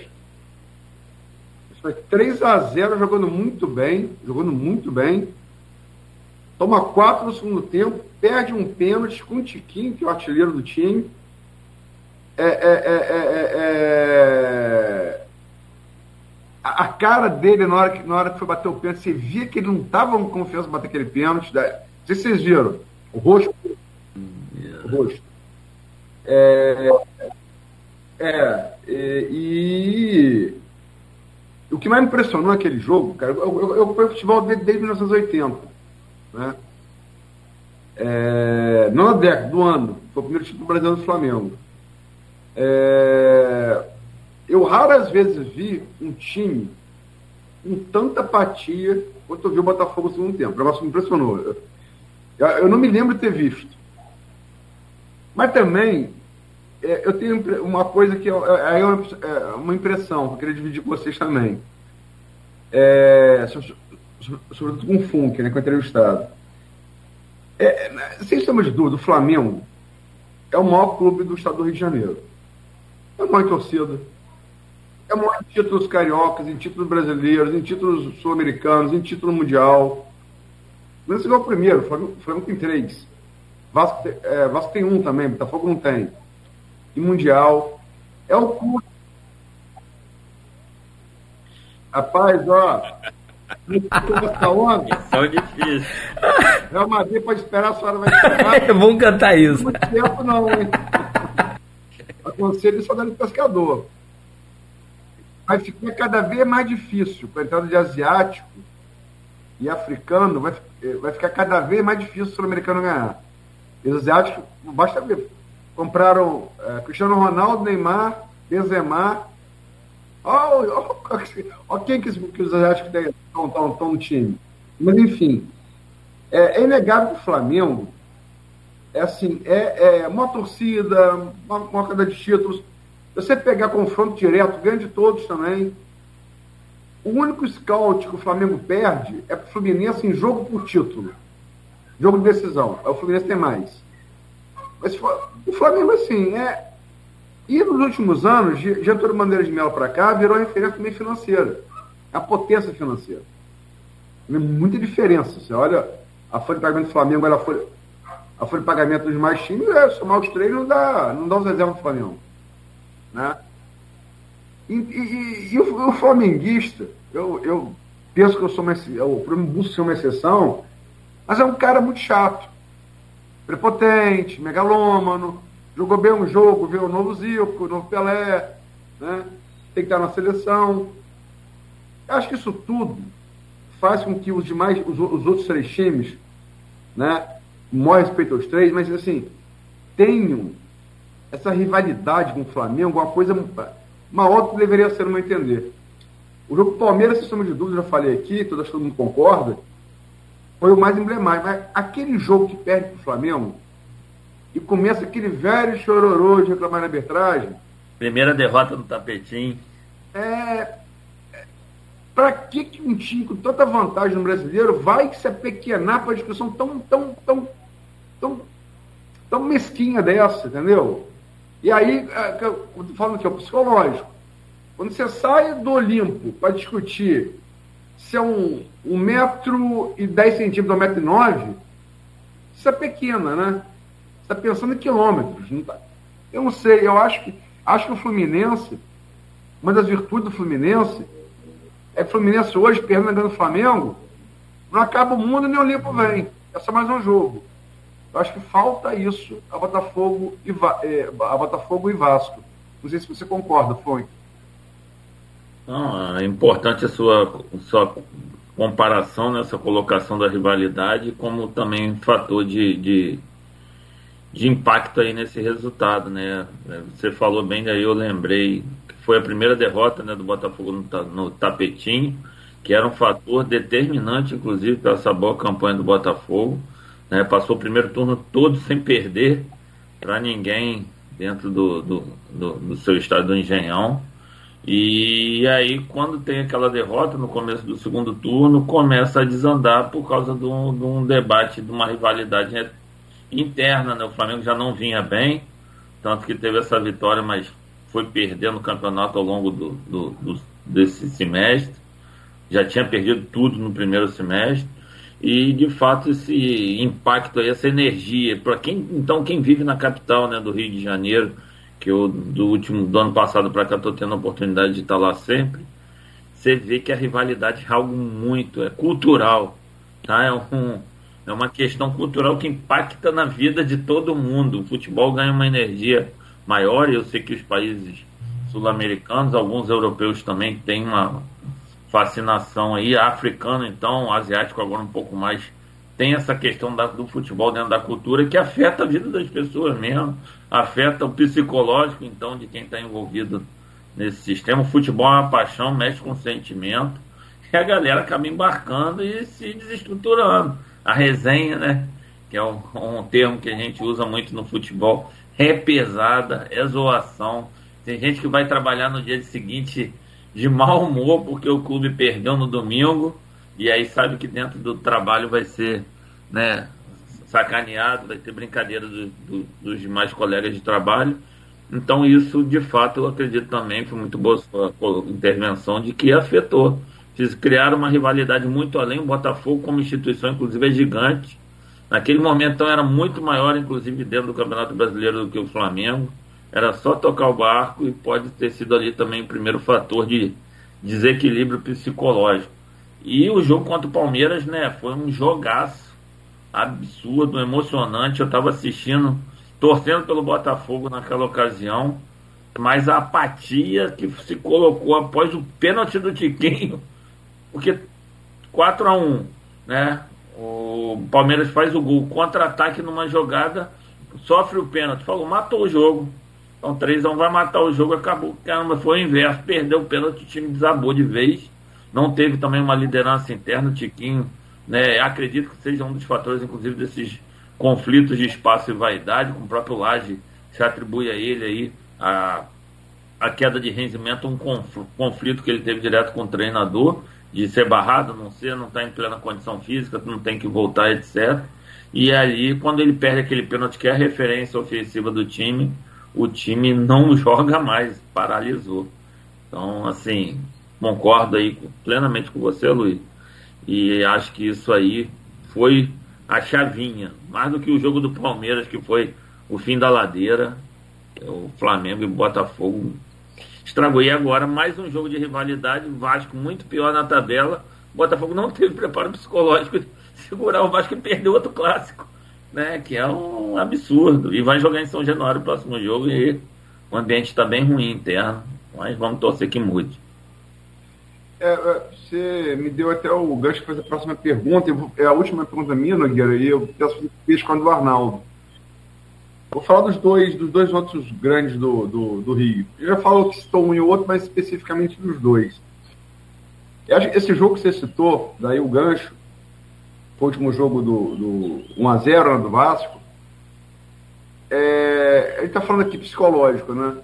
S4: Foi 3 a 0 jogando muito bem, jogando muito bem. Toma 4 no segundo tempo, perde um pênalti com o Tiquinho, que é o artilheiro do time. É, é, é, é, é a, a, cara dele na hora, que, na hora que foi bater o pênalti, você via que ele não estava com confiança para bater aquele pênalti. Né? Não sei se vocês viram. O rosto. O rosto. É, é, é e, o que mais me impressionou naquele jogo, cara, eu, eu, eu futebol desde, desde 1980. Né? É, não na década, do ano. Foi o primeiro título brasileiro do Flamengo. É, eu raras vezes vi um time com tanta apatia quanto eu vi o Botafogo no segundo tempo. O negócio me impressionou. Eu, eu não me lembro de ter visto. Mas também, é, eu tenho uma coisa que é, é, uma, é impressão que eu queria dividir com vocês também. É, sobretudo com o Funk, né, com o entrevistado. É, sem sombra de dúvida, o Flamengo é o maior clube do estado do Rio de Janeiro. É uma torcida, é maior em títulos cariocas, em títulos brasileiros, em títulos sul-americanos, em título mundial. Mas é o primeiro, o Flamengo, o Flamengo tem três. Vasco, é, Vasco tem um também, Botafogo não tem. E mundial. É o clube. Rapaz, ó.
S3: São difíceis.
S4: Real Madrid pode esperar, a senhora vai esperar.
S2: Vamos cantar isso.
S4: Não muito tempo, não, hein? Aconselho só dando pescador vai ficar cada vez mais difícil. Com a entrada de asiático e africano, vai, eh, vai ficar cada vez mais difícil o sul-americano ganhar. E os asiáticos, basta ver, compraram é, Cristiano Ronaldo, Neymar, Benzema. Olha quem que, que os asiáticos estão no time. Mas, enfim, é, é inegável que o Flamengo é assim, é, é uma torcida, uma, cada de títulos, você pegar confronto direto, ganha de todos também. O único scout que o Flamengo perde é para o Fluminense em jogo por título. Jogo de decisão. O Fluminense tem mais. Mas o Flamengo, assim, é. E nos últimos anos, Getúlio Maneira de Melo para cá, virou referência também financeira. A potência financeira. Tem muita diferença. Você olha a folha de pagamento do Flamengo, a folha, a folha de pagamento dos mais times, é, somar os três não dá, não dá os reservas do Flamengo. Né? E, e, e o, o, flamenguista, eu, eu penso que eu sou uma, o prêmio busca ser uma exceção, mas é um cara muito chato, prepotente, megalômano, jogou bem um jogo, viu o novo Zico, o novo Pelé, né? tem que estar na seleção. Eu acho que isso tudo faz com que os demais, os, os outros três times, né, maior respeito aos três, mas assim, tenham essa rivalidade com o Flamengo, uma coisa maior do que deveria ser, no meu entender. O jogo do Palmeiras, sem sombra de dúvida, já falei aqui, todo, todo mundo concorda, foi o mais emblemático. Mas aquele jogo que perde para o Flamengo e começa aquele velho chororô de reclamar na arbitragem.
S3: Primeira derrota no tapetinho.
S4: É. Para que, que um time com tanta vantagem no brasileiro vai se apequenar para discussão tão, tão, tão, tão, tão mesquinha dessa, entendeu? E aí, é, falando que é o psicológico. Quando você sai do Olimpo para discutir se é um, um metro e dez centímetros um metro e nove, isso é pequena, né? Você está pensando em quilômetros. Não tá? Eu não sei, eu acho que, acho que o Fluminense, uma das virtudes do Fluminense, é que o Fluminense hoje, perdendo o Flamengo, não acaba o mundo nem o Olimpo vem. É só mais um jogo. Eu acho que falta isso a Botafogo e, é, a Botafogo e Vasco. Não sei se você concorda, foi.
S3: Não, é importante a sua, sua comparação nessa colocação da rivalidade, como também fator de, de, de, impacto aí nesse resultado, né? Você falou bem, daí eu lembrei que foi a primeira derrota né, do Botafogo no, no tapetinho, que era um fator determinante, inclusive, para essa boa campanha do Botafogo. Né? Passou o primeiro turno todo sem perder para ninguém dentro do, do, do, do seu estado do Engenhão. E aí, quando tem aquela derrota no começo do segundo turno, começa a desandar por causa de um, de um debate, de uma rivalidade interna. Né? O Flamengo já não vinha bem, tanto que teve essa vitória, mas foi perdendo o campeonato ao longo do, do, do desse semestre. Já tinha perdido tudo no primeiro semestre. E de fato esse impacto aí, essa energia, para quem então quem vive na capital né, do Rio de Janeiro, que eu do último do ano passado para cá estou tendo a oportunidade de estar lá sempre, você vê que a rivalidade é algo muito, é cultural, tá? É, um, é uma questão cultural que impacta na vida de todo mundo. O futebol ganha uma energia maior, e eu sei que os países sul-americanos, alguns europeus também têm uma fascinação aí, africano então, asiático agora um pouco mais tem essa questão da, do futebol dentro da cultura que afeta a vida das pessoas mesmo, afeta o psicológico, então, de quem está envolvido nesse sistema. O futebol é uma paixão, mexe com sentimento, e a galera acaba embarcando e se desestruturando. A resenha, né? Que é um, um termo que a gente usa muito no futebol, é pesada, é zoação. Tem gente que vai trabalhar no dia seguinte de mau humor porque o clube perdeu no domingo e aí sabe que dentro do trabalho vai ser né, sacaneado, vai ter brincadeira do, do, dos demais colegas de trabalho. Então isso, de fato, eu acredito também, foi muito boa a intervenção, de que afetou. Fiz criar uma rivalidade muito além, o Botafogo como instituição, inclusive, é gigante. Naquele momento, então, era muito maior, inclusive, dentro do Campeonato Brasileiro do que o Flamengo. Era só tocar o barco e pode ter sido ali também o primeiro fator de desequilíbrio psicológico. E o jogo contra o Palmeiras, né, foi um jogaço absurdo, emocionante. Eu estava assistindo, torcendo pelo Botafogo naquela ocasião, mas a apatia que se colocou após o pênalti do Tiquinho, porque 4 a 1 né? O Palmeiras faz o gol, contra-ataque numa jogada, sofre o pênalti, falou, matou o jogo. Então 3 a 1 vai matar o jogo, acabou. Caramba, foi o inverso, perdeu o pênalti, o time desabou de vez não teve também uma liderança interna, o Tiquinho, né, acredito que seja um dos fatores, inclusive, desses conflitos de espaço e vaidade, com o próprio Laje se atribui a ele aí a, a queda de rendimento, um conflito que ele teve direto com o treinador, de ser barrado, não ser, não está em plena condição física, não tem que voltar, etc. E ali, quando ele perde aquele pênalti, que é a referência ofensiva do time, o time não joga mais, paralisou. Então, assim, Concordo aí plenamente com você, Luiz. E acho que isso aí foi a chavinha. Mais do que o jogo do Palmeiras, que foi o fim da ladeira. O Flamengo e Botafogo estragou. E agora mais um jogo de rivalidade. Vasco muito pior na tabela. O Botafogo não teve preparo psicológico de segurar o Vasco e perder outro clássico, né? Que é um absurdo. E vai jogar em São Januário o próximo jogo e o ambiente está bem ruim interno, mas vamos torcer que mude.
S4: É, é, você me deu até o gancho para fazer a próxima pergunta. É a última pergunta minha, Nogueira, e eu peço fiz com a do Arnaldo. Vou falar dos dois, dos dois outros grandes do, do, do Rio. Eu já falou que citou um e o outro, mas especificamente dos dois. Esse jogo que você citou, daí o gancho, o último jogo do, do 1x0 né, do Vasco, é, ele está falando aqui psicológico, né?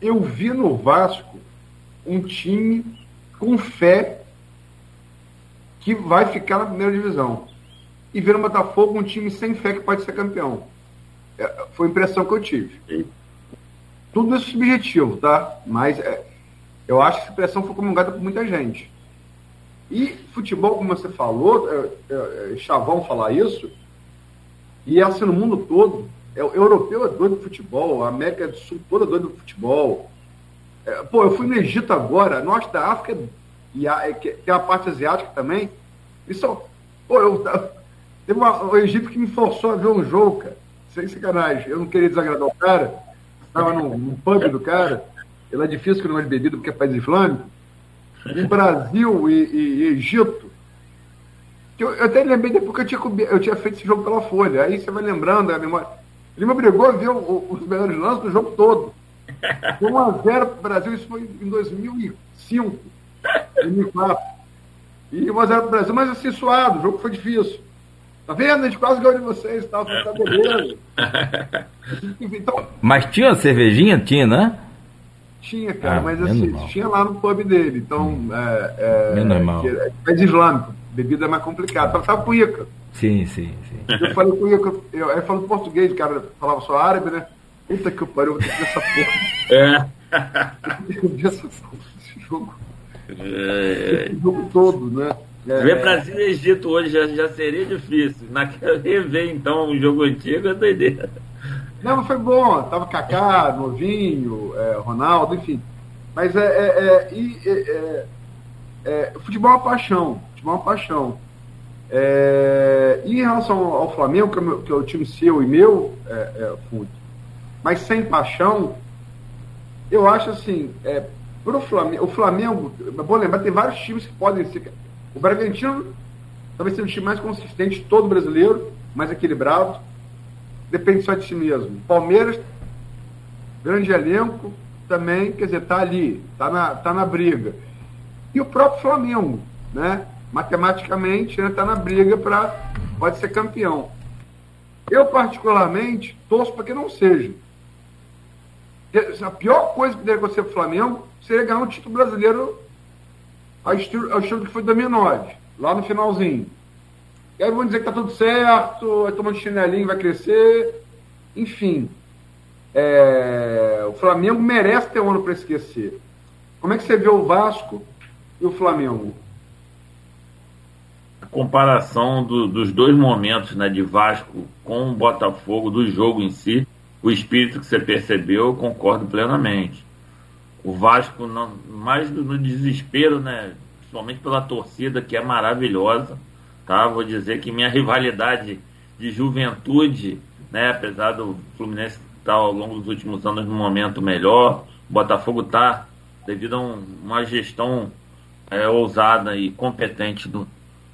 S4: Eu vi no Vasco um time com fé que vai ficar na primeira divisão. E ver no Botafogo um time sem fé que pode ser campeão. É, foi a impressão que eu tive. Tudo isso subjetivo, tá? Mas é, eu acho que essa impressão foi comungada por muita gente. E futebol, como você falou, é, é, é Chavão falar isso, e é assim no mundo todo. É, o europeu é doido do futebol, a América do Sul toda é doida do futebol. É, pô, eu fui no Egito agora, norte da África, e a, é, tem a parte asiática também. Isso, pô, eu, teve uma, Egito que me forçou a ver um jogo, cara sem sacanagem. Eu não queria desagradar o cara, estava no, no pub do cara, ele é difícil que não é de bebida porque é país islâmico. Em Brasil e, e, e Egito, eu, eu, até lembrei depois que eu tinha, eu tinha feito esse jogo pela Folha. Aí você vai lembrando a memória. Ele me obrigou a ver o, o, os melhores lances do jogo todo. 1x0 para o Brasil, isso foi em 2005, 2004. E 1x0 para o Brasil, mas assim, suado, o jogo foi difícil. Tá vendo? A gente quase ganhou de vocês, tá? Tá beleza.
S2: então, mas tinha uma cervejinha? Tinha, né?
S4: Tinha, cara, ah, mas assim, mal. tinha lá no pub dele. Então, hum. é, é. É, é islâmico, bebida é mais complicada. Tava com Ica.
S2: Sim, sim, sim.
S4: Eu falei com Ica, eu, eu falo português, cara, falava só árabe, né? Puta que pariu, vou ter que ver essa porra. É. Eu ver essa porra, esse jogo. É. Esse jogo todo, né?
S3: É. Ver Brasil e Egito hoje já, já seria difícil. Naquela rever, então, o jogo antigo é doideira.
S4: Não, mas foi bom. Tava Kaká, Novinho, é, Ronaldo, enfim. Mas é, é, é, é, é, futebol é uma paixão. Futebol é uma paixão. É, e em relação ao Flamengo, é, que é o time seu e meu, é, é, mas sem paixão, eu acho assim, é, pro Flamengo, o Flamengo, é bom lembrar, tem vários times que podem ser o Bragantino talvez seja o time mais consistente todo brasileiro, mais equilibrado. Depende só de si mesmo. Palmeiras, grande elenco, também, quer dizer, está ali, está na, tá na briga. E o próprio Flamengo, né? Matematicamente, está né, tá na briga para pode ser campeão. Eu, particularmente, torço para que não seja. A pior coisa que poderia acontecer para o Flamengo seria ganhar um título brasileiro ao estilo, ao estilo que foi 2009, lá no finalzinho. E aí vão dizer que tá tudo certo, vai tomando chinelinho, vai crescer. Enfim, é, o Flamengo merece ter um ano para esquecer. Como é que você vê o Vasco e o Flamengo?
S3: A comparação do, dos dois momentos né, de Vasco com o Botafogo, do jogo em si, o espírito que você percebeu, eu concordo plenamente o Vasco não, mais no desespero, né? Principalmente pela torcida que é maravilhosa, tá? Vou dizer que minha rivalidade de juventude, né? Apesar do Fluminense estar ao longo dos últimos anos no momento melhor, o Botafogo tá devido a um, uma gestão é, ousada e competente do,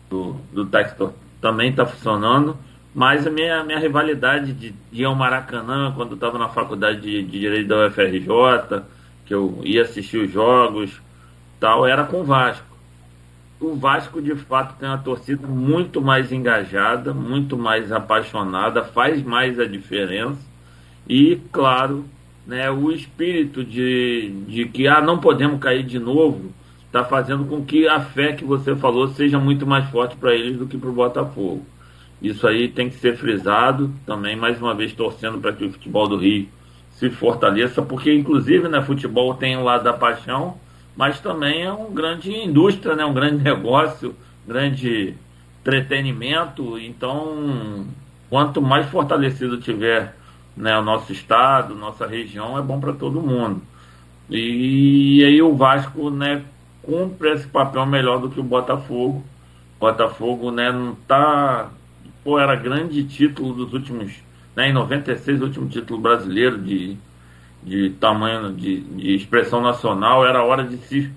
S3: do, do Textor também está funcionando. Mas a minha, minha rivalidade de, de ir ao Maracanã, quando eu estava na faculdade de, de Direito da UFRJ, que eu ia assistir os jogos, tal, era com o Vasco. O Vasco de fato tem uma torcida muito mais engajada, muito mais apaixonada, faz mais a diferença. E, claro, né, o espírito de, de que ah, não podemos cair de novo está fazendo com que a fé que você falou seja muito mais forte para eles do que para o Botafogo. Isso aí tem que ser frisado, também mais uma vez torcendo para que o futebol do Rio se fortaleça, porque inclusive né, futebol tem o lado da paixão, mas também é um grande indústria, né, um grande negócio, grande entretenimento. Então, quanto mais fortalecido tiver né, o nosso estado, nossa região, é bom para todo mundo. E, e aí o Vasco, né, cumpre esse papel melhor do que o Botafogo. O Botafogo, né, não tá. Pô, era grande título dos últimos. Né, em 96, o último título brasileiro de, de tamanho, de, de expressão nacional. Era hora de se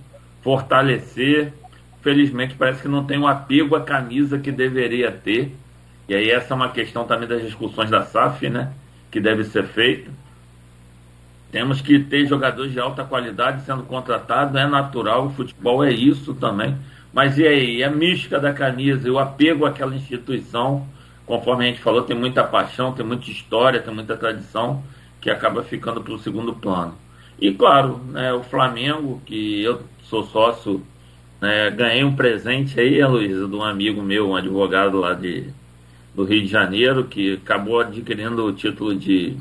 S3: fortalecer. Felizmente, parece que não tem o um apego à camisa que deveria ter. E aí, essa é uma questão também das discussões da SAF, né? Que deve ser feita temos que ter jogadores de alta qualidade sendo contratados, é natural, o futebol é isso também. Mas e aí, a mística da camisa, o apego àquela instituição, conforme a gente falou, tem muita paixão, tem muita história, tem muita tradição, que acaba ficando para o segundo plano. E claro, né, o Flamengo, que eu sou sócio, né, ganhei um presente aí, Luísa, de um amigo meu, um advogado lá de, do Rio de Janeiro, que acabou adquirindo o título de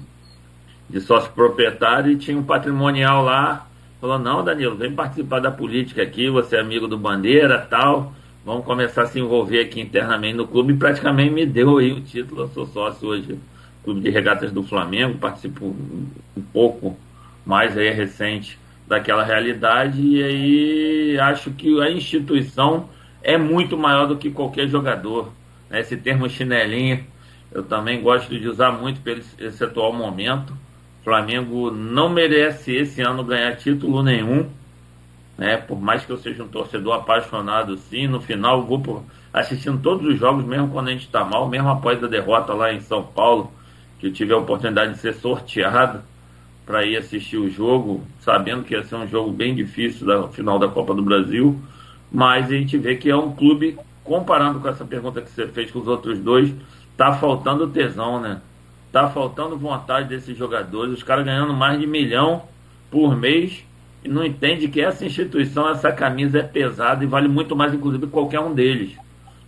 S3: de sócio proprietário e tinha um patrimonial lá. Falou, não, Danilo, vem participar da política aqui, você é amigo do Bandeira tal. Vamos começar a se envolver aqui internamente no clube. E praticamente me deu aí o título. Eu sou sócio hoje Clube de Regatas do Flamengo, participo um pouco mais aí recente daquela realidade. E aí acho que a instituição é muito maior do que qualquer jogador. Né? Esse termo chinelinho eu também gosto de usar muito pelo esse atual momento Flamengo não merece esse ano ganhar título nenhum, né? Por mais que eu seja um torcedor apaixonado, sim, no final vou por, assistindo todos os jogos, mesmo quando a gente está mal, mesmo após a derrota lá em São Paulo, que eu tive a oportunidade de ser sorteado para ir assistir o jogo, sabendo que ia ser um jogo bem difícil da final da Copa do Brasil, mas a gente vê que é um clube, comparando com essa pergunta que você fez com os outros dois, tá faltando tesão, né? Tá faltando vontade desses jogadores, os caras ganhando mais de milhão por mês e não entende que essa instituição, essa camisa é pesada e vale muito mais, inclusive, que qualquer um deles.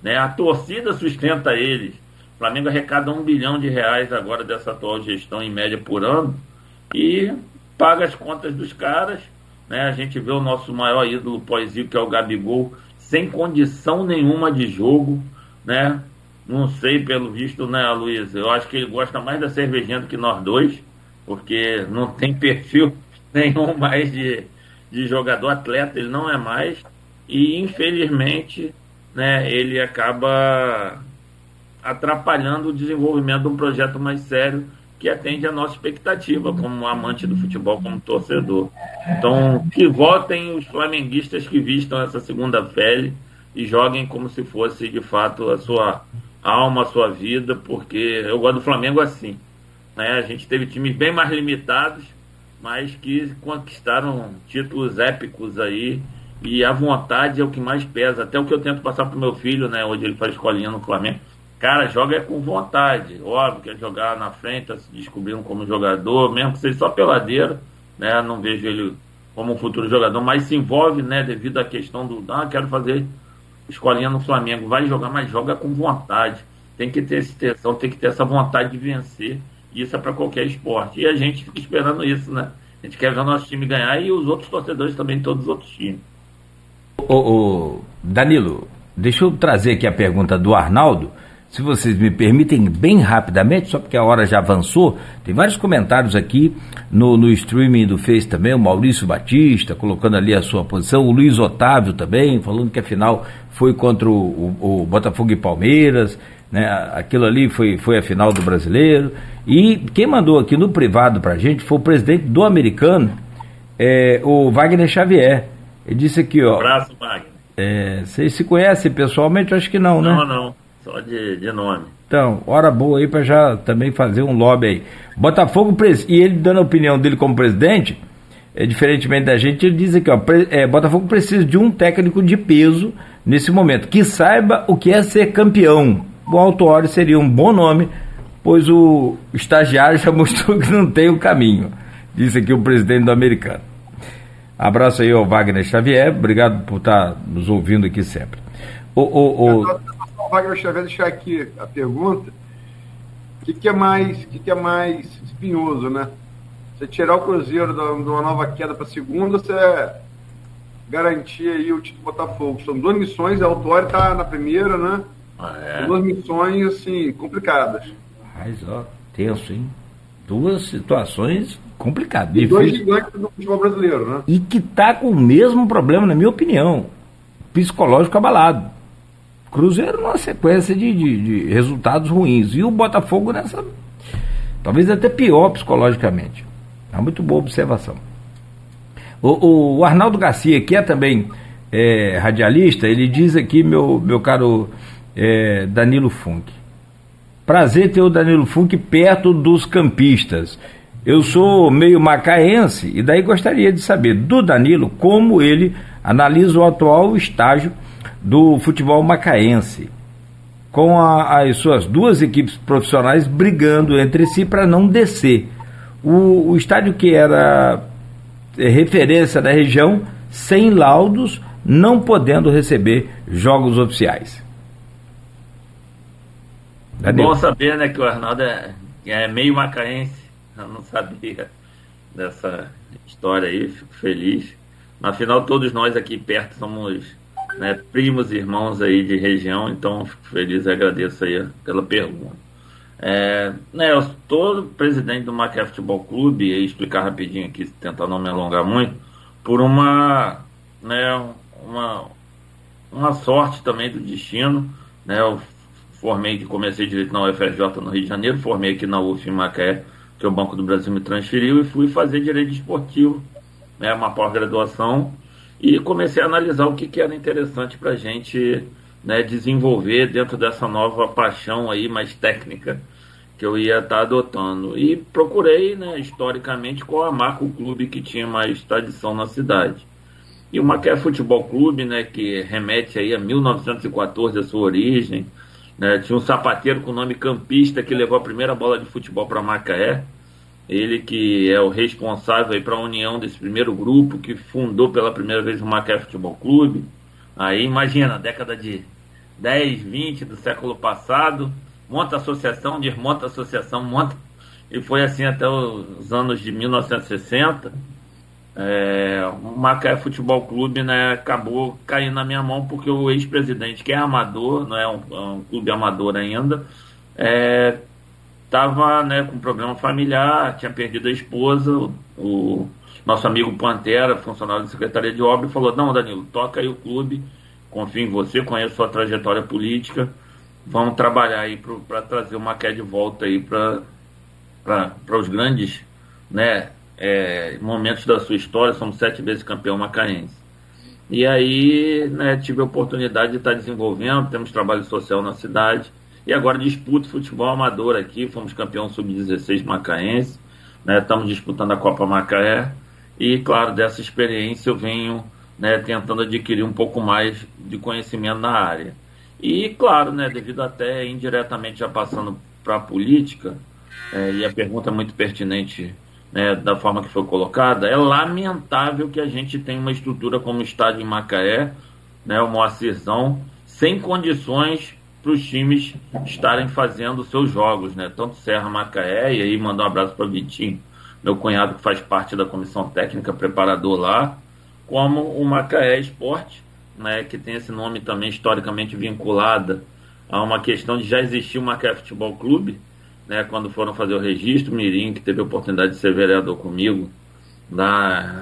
S3: Né? A torcida sustenta eles. O Flamengo arrecada um bilhão de reais agora dessa atual gestão, em média, por ano, e paga as contas dos caras. Né? A gente vê o nosso maior ídolo pós que é o Gabigol, sem condição nenhuma de jogo, né? Não sei, pelo visto, né, Luiz? Eu acho que ele gosta mais da cervejinha do que nós dois, porque não tem perfil nenhum mais de, de jogador atleta, ele não é mais. E infelizmente, né, ele acaba atrapalhando o desenvolvimento de um projeto mais sério que atende a nossa expectativa como amante do futebol, como torcedor. Então, que votem os flamenguistas que vistam essa segunda pele e joguem como se fosse de fato a sua alma, a sua vida, porque eu gosto do Flamengo assim. Né? A gente teve times bem mais limitados, mas que conquistaram títulos épicos aí. E a vontade é o que mais pesa. Até o que eu tento passar pro meu filho, né? Hoje ele faz escolinha no Flamengo. Cara, joga é com vontade. Óbvio, quer jogar na frente, tá se descobrindo como jogador, mesmo que seja só peladeira, né? Não vejo ele como um futuro jogador, mas se envolve, né? Devido à questão do, ah, quero fazer escolinha no Flamengo, vai jogar, mas joga com vontade. Tem que ter esse tensão, tem que ter essa vontade de vencer. Isso é para qualquer esporte. E a gente fica esperando isso, né? A gente quer ver o nosso time ganhar e os outros torcedores também, todos os outros times.
S2: Ô, ô, Danilo, deixa eu trazer aqui a pergunta do Arnaldo se vocês me permitem, bem rapidamente, só porque a hora já avançou, tem vários comentários aqui no, no streaming do Face também, o Maurício Batista colocando ali a sua posição, o Luiz Otávio também, falando que a final foi contra o, o, o Botafogo e Palmeiras, né, aquilo ali foi, foi a final do brasileiro. E quem mandou aqui no privado pra gente foi o presidente do americano, é, o Wagner Xavier. Ele disse aqui, ó. Um abraço, Wagner. É, vocês se conhecem pessoalmente? Acho que não,
S3: não
S2: né?
S3: Não, não. Só de, de nome.
S2: Então, hora boa aí para já também fazer um lobby aí. Botafogo, e ele dando a opinião dele como presidente, é, diferentemente da gente, ele diz aqui, ó, é, Botafogo precisa de um técnico de peso nesse momento, que saiba o que é ser campeão. O Autuori seria um bom nome, pois o estagiário já mostrou que não tem o caminho, disse aqui o presidente do americano. Abraço aí ao Wagner Xavier, obrigado por estar nos ouvindo aqui sempre. O, o, o...
S4: Wagner Xavier deixar aqui a pergunta. O que, que, é mais, que, que é mais espinhoso, né? Você tirar o Cruzeiro de uma nova queda para segunda, você garantir aí o título Botafogo. São duas missões, a Autória está na primeira, né? Ah, é. Duas missões, assim, complicadas.
S2: Mas, ó, tenso, hein? Duas situações complicadas.
S4: E dois gigantes do futebol brasileiro, né?
S2: E que está com o mesmo problema, na minha opinião, psicológico abalado. Cruzeiro numa sequência de, de, de resultados ruins. E o Botafogo nessa. Talvez até pior psicologicamente. É uma muito boa observação. O, o Arnaldo Garcia, que é também é, radialista, ele diz aqui, meu, meu caro é, Danilo Funk. Prazer ter o Danilo Funk perto dos campistas. Eu sou meio macaense e daí gostaria de saber do Danilo como ele analisa o atual estágio do futebol macaense, com a, as suas duas equipes profissionais brigando entre si para não descer. O, o estádio que era é, referência da região, sem laudos, não podendo receber jogos oficiais.
S3: Cadê? Bom saber né, que o Arnaldo é, é meio macaense. Eu não sabia dessa história aí, fico feliz. Afinal, todos nós aqui perto somos né, primos irmãos aí de região, então fico feliz e agradeço aí pela pergunta. É, né, eu estou presidente do Maquia Futebol Clube, e explicar rapidinho aqui, tentar não me alongar muito, por uma, né, uma, uma sorte também do destino. Né, eu formei, que comecei direito na UFRJ no Rio de Janeiro, formei aqui na UF em Macaé, que é o Banco do Brasil me transferiu, e fui fazer direito esportivo, né, uma pós-graduação, e comecei a analisar o que, que era interessante para a gente né, desenvolver dentro dessa nova paixão aí mais técnica que eu ia estar tá adotando. E procurei, né, historicamente, qual a marca, o clube que tinha mais tradição na cidade. E o Macaé Futebol Clube, né, que remete aí a 1914, a sua origem, né, tinha um sapateiro com o nome Campista que levou a primeira bola de futebol para Macaé. Ele que é o responsável para a união desse primeiro grupo, que fundou pela primeira vez o Macaé Futebol Clube. Aí imagina, década de 10, 20 do século passado, monta associação, desmonta associação, monta. E foi assim até os anos de 1960. É, o Macaé Futebol Clube né, acabou caindo na minha mão porque o ex-presidente, que é amador, não é um, é um clube amador ainda, é, estava né, com problema familiar, tinha perdido a esposa, o, o, nosso amigo Pantera, funcionário da Secretaria de Obra, falou, não, Danilo, toca aí o clube, confio em você, conheço sua trajetória política, vamos trabalhar aí para trazer o Maqué de volta aí para os grandes né, é, momentos da sua história, somos sete vezes campeão macaense. E aí né, tive a oportunidade de estar desenvolvendo, temos trabalho social na cidade, e agora disputo futebol amador aqui, fomos campeão sub-16 macaense, né, estamos disputando a Copa Macaé, e claro, dessa experiência eu venho né, tentando adquirir um pouco mais de conhecimento na área. E claro, né, devido até indiretamente já passando para a política, é, e a pergunta é muito pertinente né, da forma que foi colocada, é lamentável que a gente tenha uma estrutura como o estádio em Macaé, né, o Moacirzão, sem condições para os times estarem fazendo seus jogos, né? Tanto Serra Macaé, e aí mandar um abraço para o Vitinho, meu cunhado que faz parte da comissão técnica, preparador lá, como o Macaé Esporte, né, que tem esse nome também historicamente vinculada a uma questão de já existir o Macaé Futebol Clube, né, quando foram fazer o registro, Mirim, que teve a oportunidade de ser vereador comigo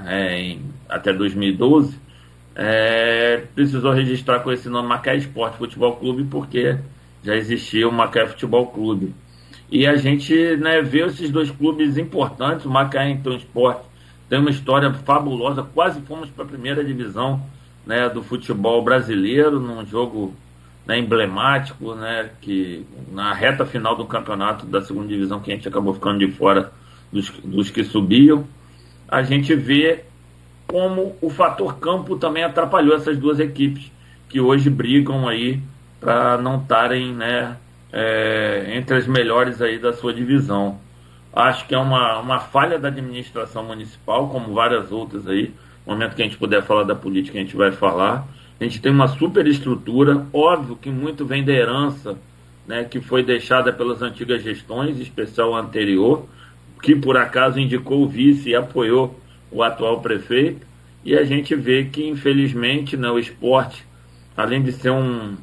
S3: é, em, até 2012, é, precisou registrar com esse nome Macaé Esporte Futebol Clube porque já existia o Macaé Futebol Clube. E a gente né, vê esses dois clubes importantes, o Macaé então Esporte tem uma história fabulosa, quase fomos para a primeira divisão né, do futebol brasileiro, num jogo né, emblemático, né, que na reta final do campeonato da segunda divisão, que a gente acabou ficando de fora dos, dos que subiam, a gente vê como o fator campo também atrapalhou essas duas equipes, que hoje brigam aí para não estarem né, é, entre as melhores aí da sua divisão. Acho que é uma, uma falha da administração municipal, como várias outras aí. No momento que a gente puder falar da política, a gente vai falar a gente tem uma super estrutura, óbvio que muito vem da herança né, que foi deixada pelas antigas gestões, especial anterior, que por acaso indicou o vice e apoiou o atual prefeito. E a gente vê que, infelizmente, né, o esporte, além de ser um,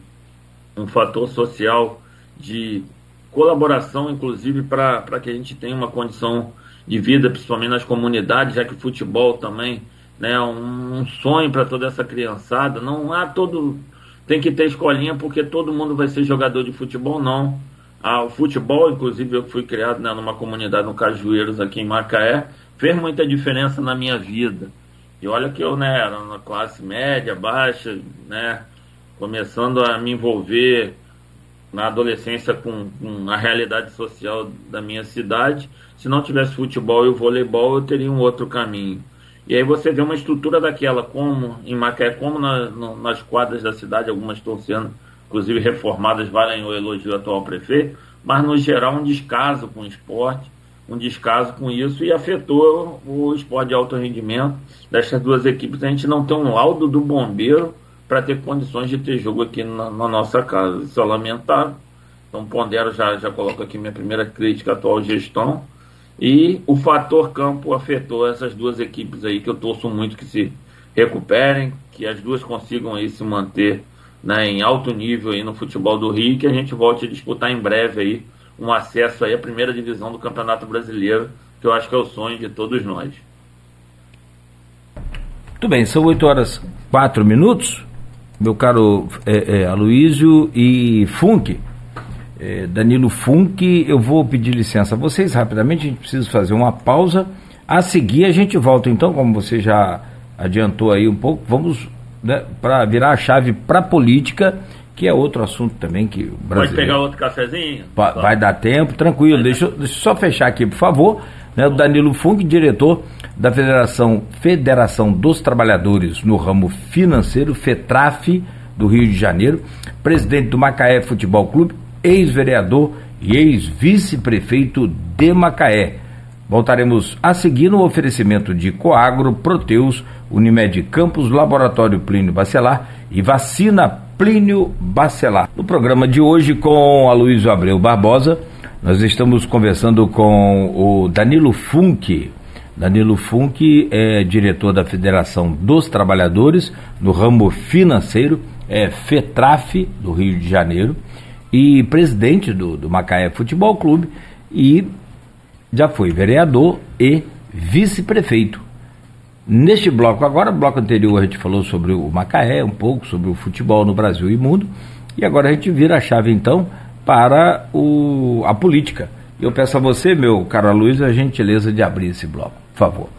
S3: um fator social de colaboração, inclusive, para que a gente tenha uma condição de vida, principalmente nas comunidades, já que o futebol também né, um sonho para toda essa criançada. Não há todo. Tem que ter escolinha porque todo mundo vai ser jogador de futebol, não. Ah, o futebol, inclusive, eu fui criado né, numa comunidade no Cajueiros, aqui em Macaé, fez muita diferença na minha vida. E olha que eu né, era na classe média, baixa, né, começando a me envolver na adolescência com, com, a realidade social da minha cidade. Se não tivesse futebol e o voleibol, eu teria um outro caminho. E aí você vê uma estrutura daquela, como em Macaé, como na, nas quadras da cidade, algumas estão sendo, inclusive, reformadas, valem o elogio do atual prefeito, mas no geral um descaso com o esporte, um descaso com isso e afetou o esporte de alto rendimento dessas duas equipes. A gente não tem um laudo do bombeiro para ter condições de ter jogo aqui na, na, nossa casa. Isso é lamentável. Então, pondero, já, já coloco aqui minha primeira crítica à atual gestão. E o fator campo afetou essas duas equipes aí, que eu torço muito que se recuperem, que as duas consigam aí se manter né, em alto nível aí no futebol do Rio, que a gente volte a disputar em breve aí um acesso aí à primeira divisão do Campeonato Brasileiro, que eu acho que é o sonho de todos nós.
S2: Muito bem, são 8 horas 4 minutos meu caro é, é, e Funk, é, Danilo Funk, eu vou pedir licença a vocês rapidamente, a gente precisa fazer uma pausa. A seguir a gente volta então, como você já adiantou aí um pouco, vamos né, para virar a chave para política, que é outro assunto também que o
S3: Pode pegar outro cafezinho?
S2: Vai, vai dar tempo, tranquilo. Deixa, deixa eu só fechar aqui, por favor. Né, o Danilo Funk, diretor da Federação, Federação dos Trabalhadores no ramo financeiro, FETRAF, do Rio de Janeiro, presidente do Macaé Futebol Clube, ex-vereador e ex-vice-prefeito de Macaé. Voltaremos a seguir no oferecimento de Coagro, Proteus, Unimed Campos, Laboratório Plínio Bacelar e Vacina Plínio Bacelar. No programa de hoje, com a Luiz Abreu Barbosa, nós estamos conversando com o Danilo Funk, Danilo Funk é diretor da Federação dos Trabalhadores no ramo financeiro, é FETRAF do Rio de Janeiro e presidente do, do Macaé Futebol Clube e já foi vereador e vice-prefeito. Neste bloco agora, bloco anterior a gente falou sobre o Macaé, um pouco sobre o futebol no Brasil e mundo, e agora a gente vira a chave então para o, a política. Eu peço a você, meu caro Luiz, a gentileza de abrir esse bloco. Por favor.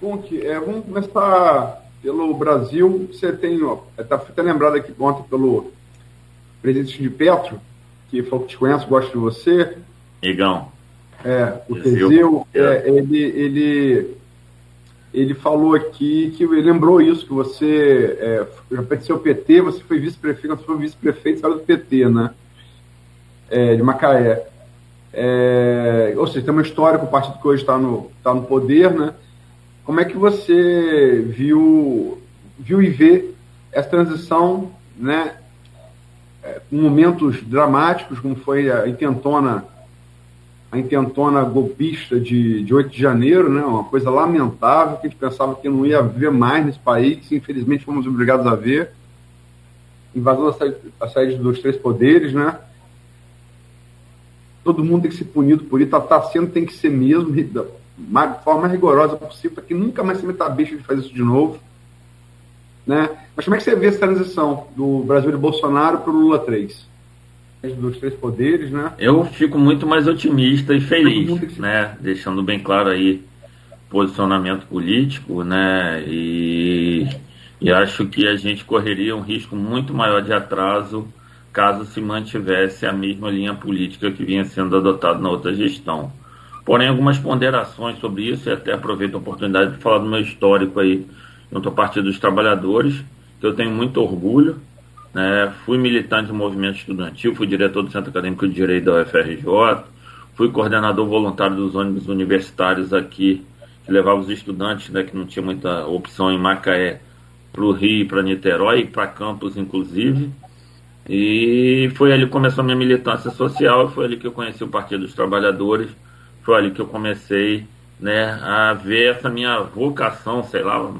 S4: Bom, é, vamos começar pelo Brasil. Você tem, está até lembrado aqui ontem pelo presidente de Petro, que falou que te conhece, gosta de você.
S3: Igão.
S4: É, o Teseu, é, ele, ele, ele falou aqui que ele lembrou isso, que você é, já pertenceu ao PT, você foi vice-prefeito, você foi vice-prefeito, saiu do PT, né? É, de Macaé. É, ou seja, tem uma história com o partido que hoje está no, tá no poder, né? Como é que você viu, viu e vê essa transição, né? É, momentos dramáticos, como foi a intentona, a intentona golpista de, de 8 de janeiro, né? Uma coisa lamentável que a gente pensava que não ia ver mais nesse país, infelizmente fomos obrigados a ver. Invasão da sede, da sede dos três poderes, né? todo mundo tem que ser punido por isso, está tá sendo, tem que ser mesmo, da forma rigorosa possível, para que nunca mais se meta a bicha de fazer isso de novo. Né? Mas como é que você vê essa transição do Brasil de Bolsonaro para o Lula 3? Dos três poderes, né?
S3: Eu fico muito mais otimista e feliz, né? Deixando bem claro aí posicionamento político, né? E, e acho que a gente correria um risco muito maior de atraso caso se mantivesse a mesma linha política que vinha sendo adotada na outra gestão. Porém, algumas ponderações sobre isso, e até aproveito a oportunidade de falar do meu histórico aí junto ao Partido dos Trabalhadores, que eu tenho muito orgulho. Né? Fui militante do movimento estudantil, fui diretor do Centro Acadêmico de Direito da UFRJ, fui coordenador voluntário dos ônibus universitários aqui, que levava os estudantes, né, que não tinha muita opção em Macaé, para o Rio, para Niterói, para Campos, inclusive. E foi ali que começou a minha militância social, foi ali que eu conheci o Partido dos Trabalhadores, foi ali que eu comecei né, a ver essa minha vocação, sei lá,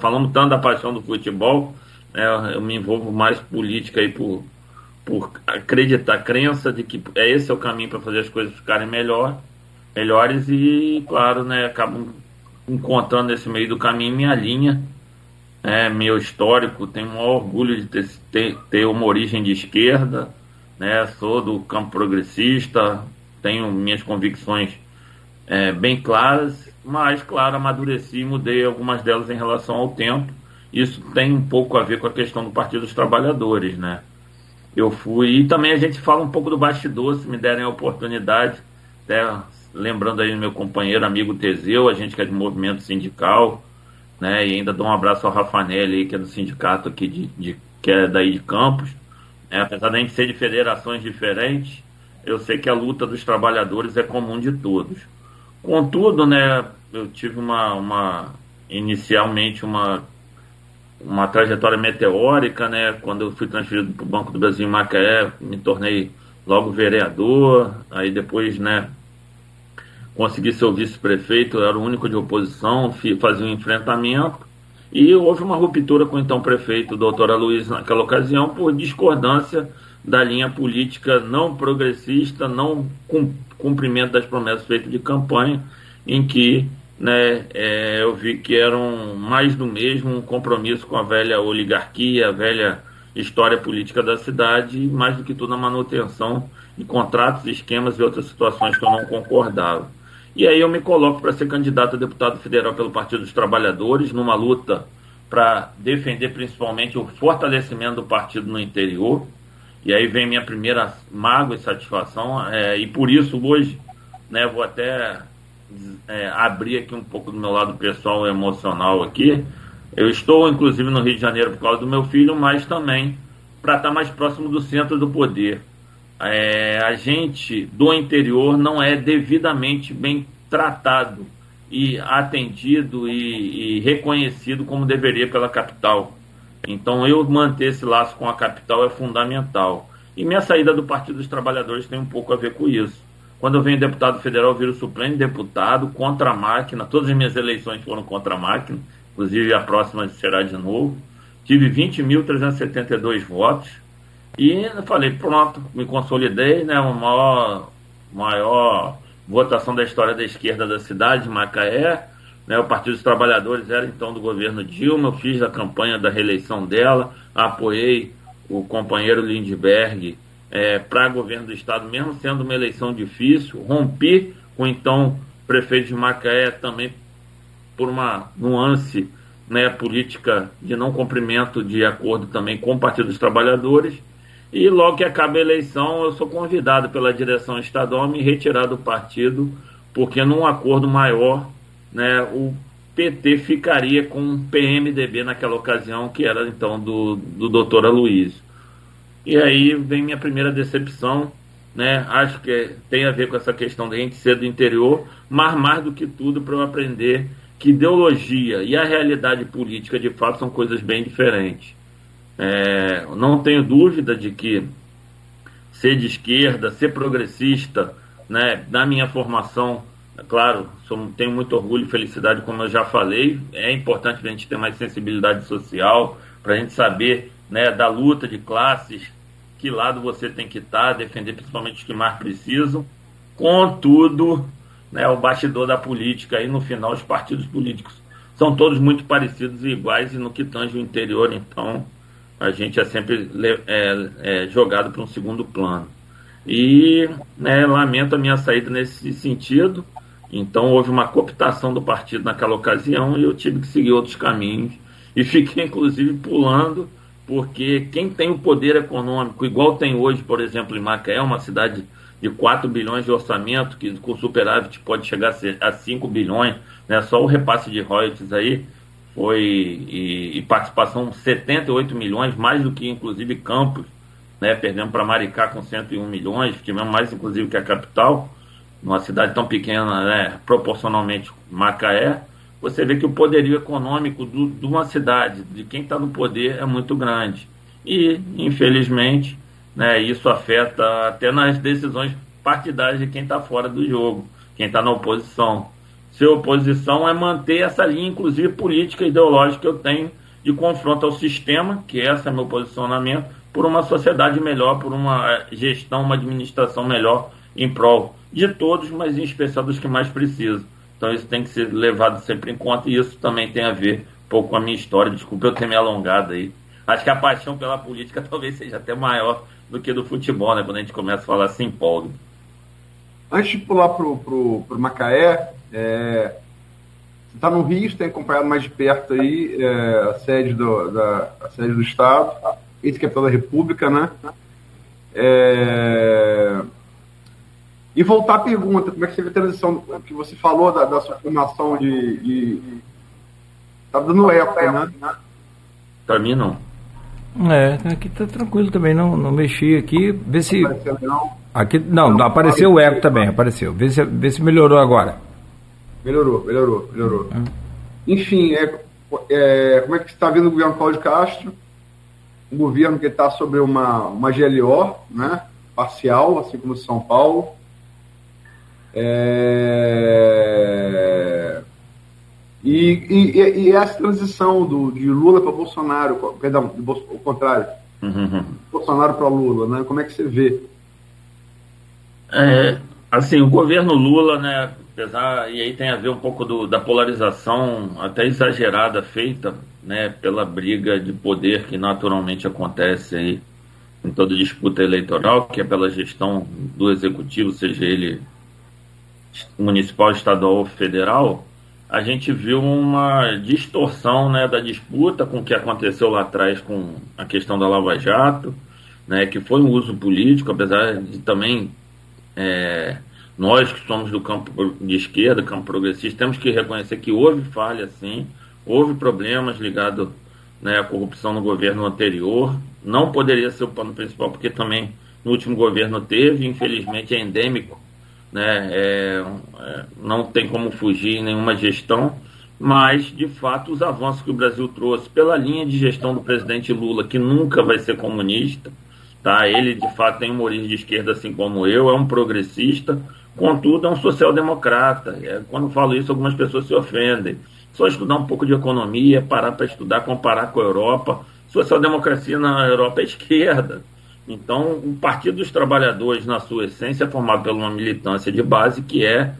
S3: falando tanto da paixão do futebol, né, eu me envolvo mais política aí por, por acreditar, crença de que é esse é o caminho para fazer as coisas ficarem melhor, melhores e, claro, né, acabam encontrando nesse meio do caminho minha linha, né, meu histórico, tenho um orgulho de ter, ter, ter uma origem de esquerda, né, sou do campo progressista, tenho minhas convicções é, bem claras, mas, claro, amadureci e mudei algumas delas em relação ao tempo. Isso tem um pouco a ver com a questão do Partido dos Trabalhadores, né? eu fui. E também a gente fala um pouco do bastidor, se me derem a oportunidade. Até lembrando aí meu companheiro, amigo Teseu, a gente que é de movimento sindical, né? E ainda dou um abraço ao Rafanelli, que é do sindicato aqui de, de que é daí de Campos. É, apesar de a gente ser de federações diferentes, eu sei que a luta dos trabalhadores é comum de todos. Contudo, né, eu tive uma, uma inicialmente uma uma trajetória meteórica, né? Quando eu fui transferido para o Banco do Brasil em Macaé, me tornei logo vereador, aí depois, né, consegui ser o vice-prefeito, era o único de oposição, fazia um enfrentamento, e houve uma ruptura com o então prefeito, o doutor Luiz, naquela ocasião, por discordância da linha política não progressista, não cumprimento das promessas feitas de campanha, em que né, é, eu vi que eram mais do mesmo, um compromisso com a velha oligarquia, a velha história política da cidade, e mais do que tudo a manutenção de contratos, esquemas e outras situações que eu não concordava. E aí eu me coloco para ser candidato a deputado federal pelo Partido dos Trabalhadores, numa luta para defender principalmente o fortalecimento do partido no interior. E aí vem minha primeira mágoa e satisfação, é, e por isso hoje, né, vou até é, abrir aqui um pouco do meu lado pessoal e emocional aqui. Eu estou, inclusive, no Rio de Janeiro por causa do meu filho, mas também para estar tá mais próximo do centro do poder. É, a gente do interior não é devidamente bem tratado e atendido e, e, reconhecido como deveria pela capital. Então, eu manter esse laço com a capital é fundamental. E minha saída do Partido dos Trabalhadores tem um pouco a ver com isso. Quando eu venho deputado federal, viro suplente deputado, contra a máquina. Todas as minhas eleições foram contra a máquina, inclusive a próxima será de novo. Tive 20.372 votos. E falei, pronto, me consolidei, né? Uma maior, maior votação da história da esquerda da cidade, Macaé. Né, o Partido dos Trabalhadores era então do governo Dilma, eu fiz a campanha da reeleição dela, apoiei o companheiro Lindbergh é, para governo do estado, mesmo sendo uma eleição difícil, rompi com então prefeito de Macaé também por uma nuance né, política de não cumprimento de acordo também com o Partido dos Trabalhadores. E logo que acaba a eleição, eu sou convidado pela direção estadual a me retirar do partido, porque num acordo maior, né, o PT ficaria com o PMDB naquela ocasião, que era então do, do doutor Aloysio. E aí vem minha primeira decepção, né? Acho que tem a ver com essa questão da gente ser do interior, mas mais do que tudo para eu aprender que ideologia e a realidade política de fato são coisas bem diferentes. É, não tenho dúvida de que ser de esquerda, ser progressista, né, da minha formação, é claro, sou, tenho muito orgulho e felicidade, como eu já falei, é importante a gente ter mais sensibilidade social, para a gente saber né, da luta de classes, que lado você tem que estar, tá, defender principalmente os que mais precisam. Contudo, né, o bastidor da política aí no final os partidos políticos são todos muito parecidos e iguais e no que tange o interior, então a gente é sempre é, é, jogado para um segundo plano. E né, lamento a minha saída nesse sentido. Então houve uma cooptação do partido naquela ocasião e eu tive que seguir outros caminhos. E fiquei, inclusive, pulando porque quem tem o poder econômico, igual tem hoje, por exemplo, em Macaé, uma cidade de 4 bilhões de orçamento, que com superávit pode chegar a 5 bilhões, né? só o repasse de royalties aí foi, e, e participação 78 milhões, mais do que inclusive Campos, né? perdemos para Maricá com 101 milhões, tivemos mais inclusive que a capital, numa cidade tão pequena, né? proporcionalmente Macaé, você vê que o poderio econômico do, de uma cidade, de quem está no poder, é muito grande. E, infelizmente, né, isso afeta até nas decisões partidárias de quem está fora do jogo, quem está na oposição. Ser oposição é manter essa linha, inclusive política e ideológica que eu tenho de confronto ao sistema, que esse é meu posicionamento, por uma sociedade melhor, por uma gestão, uma administração melhor em prol de todos, mas em especial dos que mais precisam. Então isso tem que ser levado sempre em conta e isso também tem a ver um pouco com a minha história. Desculpa eu ter me alongado aí. Acho que a paixão pela política talvez seja até maior do que do futebol, né? Quando a gente começa a falar, se empolga.
S4: Antes de pular para o Macaé, é, você está no Rio, você tem acompanhado mais de perto aí é, a, sede do, da, a sede do Estado, é pela República, né? É, e voltar à pergunta, como é que você vê a transição que você falou da, da sua formação de, de, Tá dando eco, né?
S3: Para mim não.
S2: É, aqui tá tranquilo também, não, não mexi aqui, vê se. Aqui, não, não apareceu o eco também, apareceu. Vê se, vê se melhorou agora.
S4: Melhorou, melhorou, melhorou. Hum. Enfim, é, é, como é que está vendo o governo Paulo de Castro? Um governo que está sobre uma, uma GLO, né? Parcial, assim como São Paulo. É... E, e, e, essa transição do, de Lula para Bolsonaro, perdão, o contrário, uhum. Bolsonaro para Lula, né? Como é que você vê?
S3: É, assim, o governo Lula, né, apesar, e aí tem a ver um pouco do, da polarização até exagerada feita, né, pela briga de poder que naturalmente acontece aí em toda disputa eleitoral, que é pela gestão do executivo, seja ele municipal, estadual ou federal, a gente viu uma distorção né, da disputa com o que aconteceu lá atrás com a questão da Lava Jato, né, que foi um uso político, apesar de também é, nós que somos do campo de esquerda, campo progressista, temos que reconhecer que houve falha, sim, houve problemas ligados né, à corrupção no governo anterior. Não poderia ser o pano principal, porque também no último governo teve, infelizmente é endêmico né? É, é, não tem como fugir nenhuma gestão, mas de fato os avanços que o Brasil trouxe pela linha de gestão do presidente Lula, que nunca vai ser comunista, tá? Ele de fato tem uma origem de esquerda assim como eu, é um progressista, contudo é um social-democrata. É, quando falo isso, algumas pessoas se ofendem. Só estudar um pouco de economia, parar para estudar, comparar com a Europa. Social-democracia na Europa é esquerda. Então, o Partido dos Trabalhadores, na sua essência, é formado por uma militância de base que é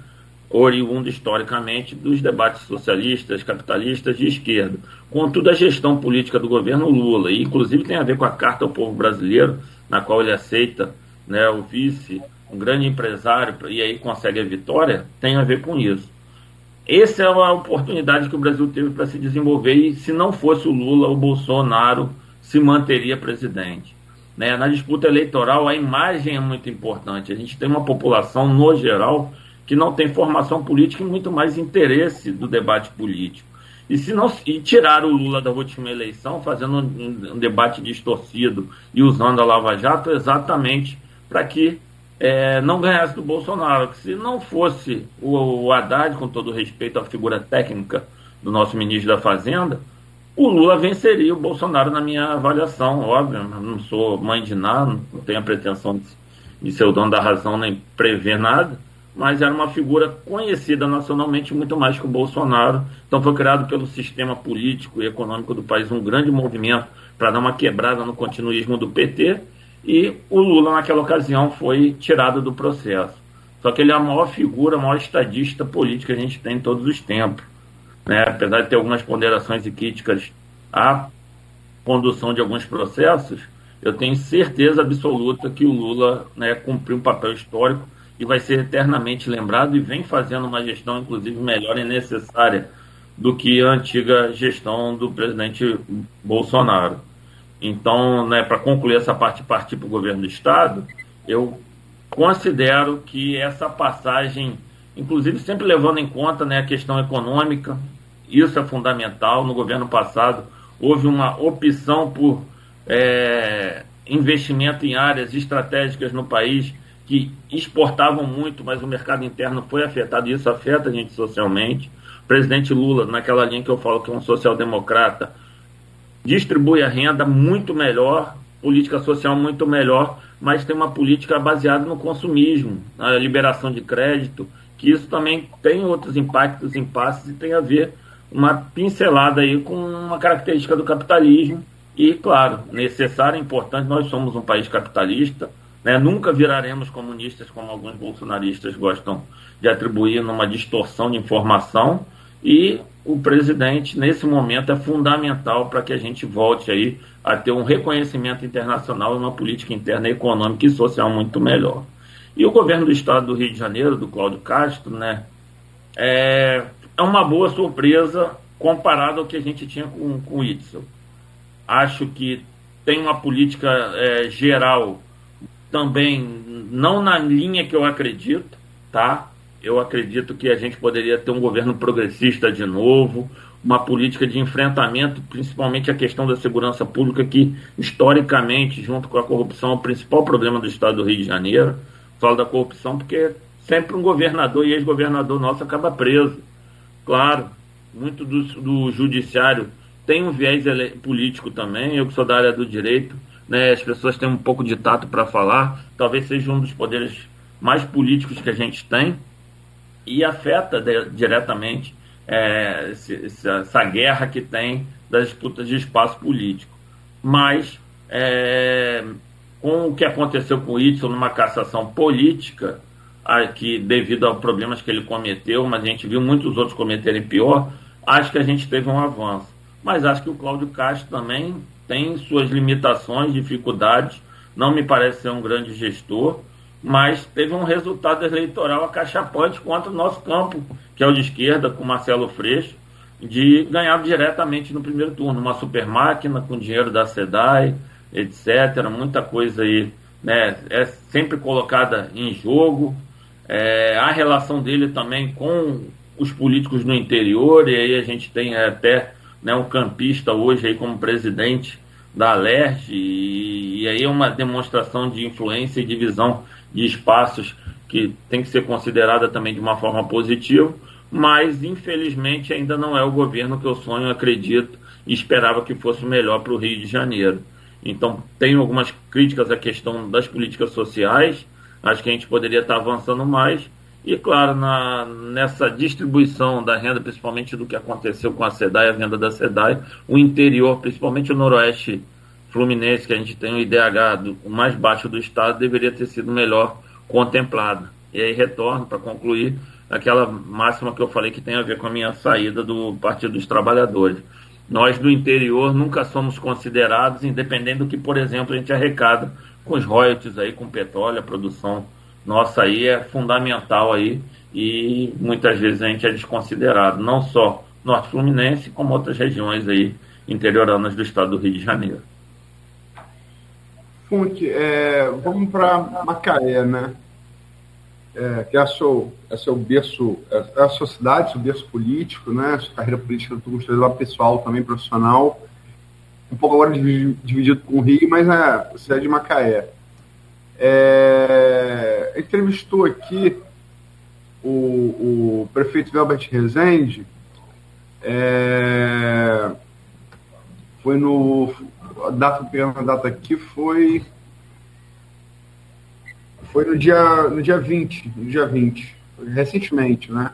S3: oriundo historicamente dos debates socialistas, capitalistas de esquerda. Contudo, a gestão política do governo Lula, e inclusive tem a ver com a Carta ao Povo Brasileiro, na qual ele aceita né, o vice, um grande empresário, e aí consegue a vitória, tem a ver com isso. Essa é uma oportunidade que o Brasil teve para se desenvolver, e se não fosse o Lula, o Bolsonaro se manteria presidente. Né? Na disputa eleitoral, a imagem é muito importante. A gente tem uma população, no geral, que não tem formação política e muito mais interesse do debate político. E se não e tirar o Lula da última eleição, fazendo um, um debate distorcido e usando a Lava Jato exatamente para que é, não ganhasse do Bolsonaro. Se não fosse o, o Haddad, com todo respeito à figura técnica do nosso ministro da Fazenda, o Lula venceria o Bolsonaro na minha avaliação, óbvio. Não sou mãe de nada, não tenho a pretensão de, ser o dono da razão nem prever nada, mas era uma figura conhecida nacionalmente muito mais que o Bolsonaro. Então foi criado pelo sistema político e econômico do país um grande movimento para dar uma quebrada no continuismo do PT e o Lula naquela ocasião foi tirado do processo. Só que ele é a maior figura, a maior estadista política que a gente tem em todos os tempos né, apesar de ter algumas ponderações e críticas à condução de alguns processos, eu tenho certeza absoluta que o Lula né, cumpriu um papel histórico e vai ser eternamente lembrado e vem fazendo uma gestão, inclusive, melhor e necessária do que a antiga gestão do presidente Bolsonaro. Então, né, para concluir essa parte partir para o governo do Estado, eu considero que essa passagem, inclusive sempre levando em conta né, a questão econômica, isso é fundamental. No governo passado, houve uma opção por é, investimento em áreas estratégicas no país que exportavam muito, mas o mercado interno foi afetado e isso afeta a gente socialmente. O presidente Lula, naquela linha que eu falo que é um social-democrata, distribui a renda muito melhor, política social muito melhor, mas tem uma política baseada no consumismo, na liberação de crédito, que isso também tem outros impactos, impasses e tem a ver uma pincelada aí com uma característica do capitalismo E, claro, necessário e importante, nós somos um país capitalista, né? nunca viraremos comunistas, como alguns bolsonaristas gostam de atribuir numa distorção de informação, e o presidente, nesse momento, é fundamental para que a gente volte aí a ter um reconhecimento internacional e uma política interna econômica e social muito melhor. E o governo do estado do Rio de Janeiro, do Cláudio Castro, né, é, é uma boa surpresa comparado ao que a gente tinha com, com o Itzel. Acho que tem uma política é, geral também não na linha que eu acredito, tá? Eu acredito que a gente poderia ter um governo progressista de novo, uma política de enfrentamento, principalmente a questão da segurança pública, que historicamente, junto com a corrupção, é o principal problema do estado do Rio de Janeiro. Falo da corrupção porque sempre um governador e ex-governador nosso acaba preso. Claro, muito do, do judiciário tem um viés político também, eu que sou da área do direito, né, as pessoas têm um pouco de tato para falar, talvez seja um dos poderes mais políticos que a gente tem, e afeta de, diretamente é, essa, essa, guerra que tem das disputas de espaço político. Mas, é, com o que aconteceu com o Itzel numa cassação política, que devido a problemas que ele cometeu, mas a gente viu muitos outros cometerem pior, acho que a gente teve um avanço. Mas acho que o Cláudio Castro também tem suas limitações, dificuldades, não me parece ser um grande gestor, mas teve um resultado eleitoral acachapante contra o nosso campo, que é o de esquerda, com Marcelo Freixo, de ganhar diretamente no primeiro turno, uma super máquina com dinheiro da SEDAI, etc. Muita coisa aí né, é sempre colocada em jogo. É, a relação dele também com os políticos no interior, e aí a gente tem até né, um campista hoje aí como presidente da Alerj, e, e aí é uma demonstração de influência e divisão de espaços que tem que ser considerada também de uma forma positiva, mas infelizmente ainda não é o governo que eu sonho, acredito e esperava que fosse melhor para o Rio de Janeiro. Então, tenho algumas críticas à questão das políticas sociais, acho que a gente poderia estar avançando mais, e, claro, na, nessa distribuição da renda, principalmente do que aconteceu com a SEDAI, a venda da SEDAI, o interior, principalmente o noroeste fluminense, que a gente tem o IDH do, o mais baixo do estado, deveria ter sido melhor contemplado. E aí retorno para concluir aquela máxima que eu falei que tem a ver com a minha saída do Partido dos Trabalhadores. Nós do interior nunca somos considerados, independente do que, por exemplo, a gente arrecada com os royalties aí, com petróleo, a produção nossa aí é fundamental aí e muitas vezes a gente é desconsiderado, não só Norte Fluminense, como outras regiões aí interioranas do estado do Rio de Janeiro.
S4: Fonte, é, vamos para Macaé, né? É, que é, a seu, é seu berço, é a sua cidade, seu berço político, né? Sua carreira política, tu construiu lá pessoal, também profissional. Um pouco agora dividido com o Rio, mas é cidade de Macaé. É, entrevistou aqui o, o prefeito Velbert Rezende, é, foi no. A data, a data aqui, foi. Foi no dia, no dia 20, no dia 20, recentemente, né?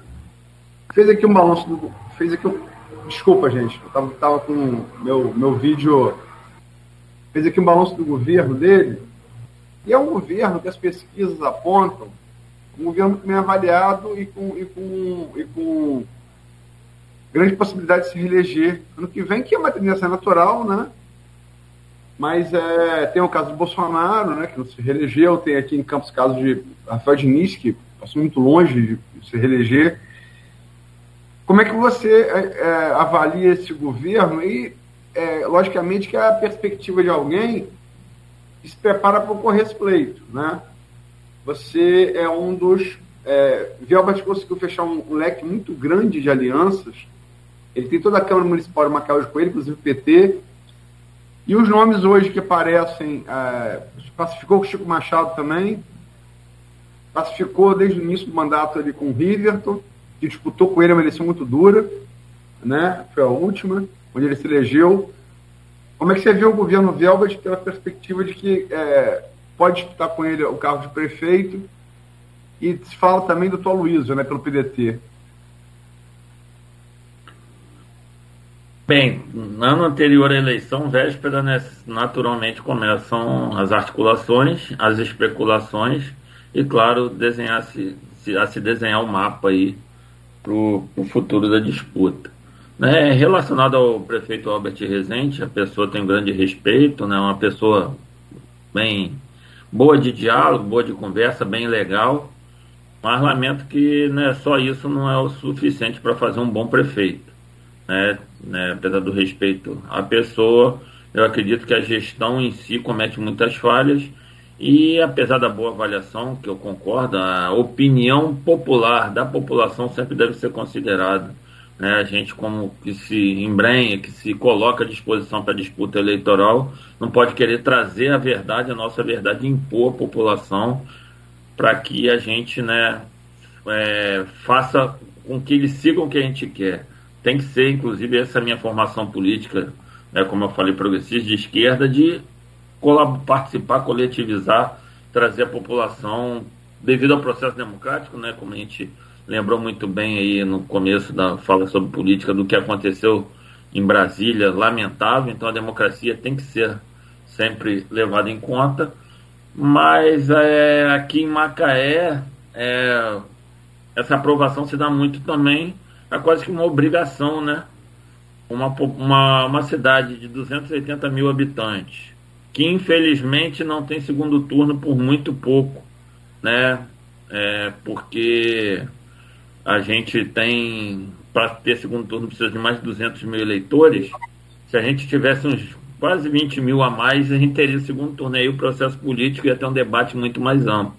S4: Fez aqui um balanço do. Fez aqui um, Desculpa, gente, eu tava, tava com meu, meu vídeo. Fez aqui um balanço do governo dele e é um governo que as pesquisas apontam um governo bem avaliado e com, e com, e com grande possibilidade de se reeleger ano que vem, que é uma tendência natural, né? Mas é, tem o caso do Bolsonaro, né, que não se reelegeu, tem aqui em Campos o caso de Rafael Diniz, que passou muito longe de se reeleger. Como é que você é, é, avalia esse governo? E, é, logicamente, que a perspectiva de alguém se prepara para ocorrer esse pleito, né? Você é um dos... É, Vielbert conseguiu fechar um, um, leque muito grande de alianças. Ele tem toda a Câmara Municipal de Macau com ele, inclusive o PT. E os nomes hoje que aparecem... É, pacificou com o Chico Machado também. Pacificou desde o início do mandato ali com o Riverton, que disputou com ele uma eleição muito dura, né? Foi a última, onde ele se elegeu como é que você vê o governo Velvet pela perspectiva de que é, pode disputar com ele o cargo de prefeito e se fala também do Tom Luiz, né, pelo PDT?
S3: Bem, no ano anterior à eleição, véspera, né, naturalmente começam as articulações, as especulações e, claro, desenhar -se, a se desenhar o um mapa aí para o futuro da disputa. Né, relacionado ao prefeito Albert Rezende, a pessoa tem um grande respeito, né, uma pessoa bem boa de diálogo, boa de conversa, bem legal, mas lamento que né, só isso não é o suficiente para fazer um bom prefeito. Né, né, apesar do respeito à pessoa, eu acredito que a gestão em si comete muitas falhas e apesar da boa avaliação, que eu concordo, a opinião popular da população sempre deve ser considerada. Né? A gente, como que se embrenha, que se coloca à disposição para disputa eleitoral, não pode querer trazer a verdade, a nossa verdade, impor à população para que a gente né, é, faça com que eles sigam o que a gente quer. Tem que ser, inclusive, essa minha formação política, né, como eu falei, progressista de esquerda, de participar, coletivizar, trazer a população, devido ao processo democrático, né, como a gente lembrou muito bem aí no começo da fala sobre política do que aconteceu em Brasília, lamentável, então a democracia tem que ser sempre levada em conta, mas é, aqui em Macaé é, essa aprovação se dá muito também, é quase que uma obrigação, né? Uma, uma, uma cidade de 280 mil habitantes, que infelizmente não tem segundo turno por muito pouco, né? É, porque a gente tem, para ter segundo turno, precisa de mais de 200 mil eleitores. Se a gente tivesse uns quase 20 mil a mais, a gente teria segundo turno. Aí o processo político ia ter um debate muito mais amplo.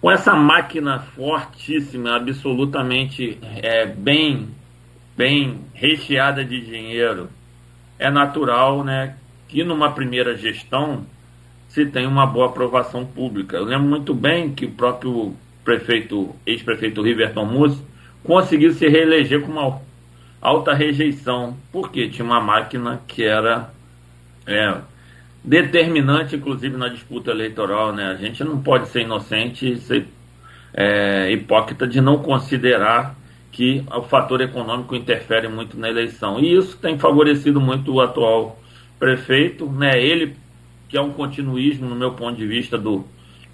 S3: Com essa máquina fortíssima, absolutamente é, bem, bem recheada de dinheiro, é natural né, que numa primeira gestão se tenha uma boa aprovação pública. Eu lembro muito bem que o próprio prefeito, ex-prefeito Riverton Mussi, conseguiu se reeleger com uma alta rejeição, porque tinha uma máquina que era é, determinante, inclusive, na disputa eleitoral. Né? A gente não pode ser inocente e ser é, hipócrita de não considerar que o fator econômico interfere muito na eleição. E isso tem favorecido muito o atual prefeito, né? Ele que é um continuismo, no meu ponto de vista, do,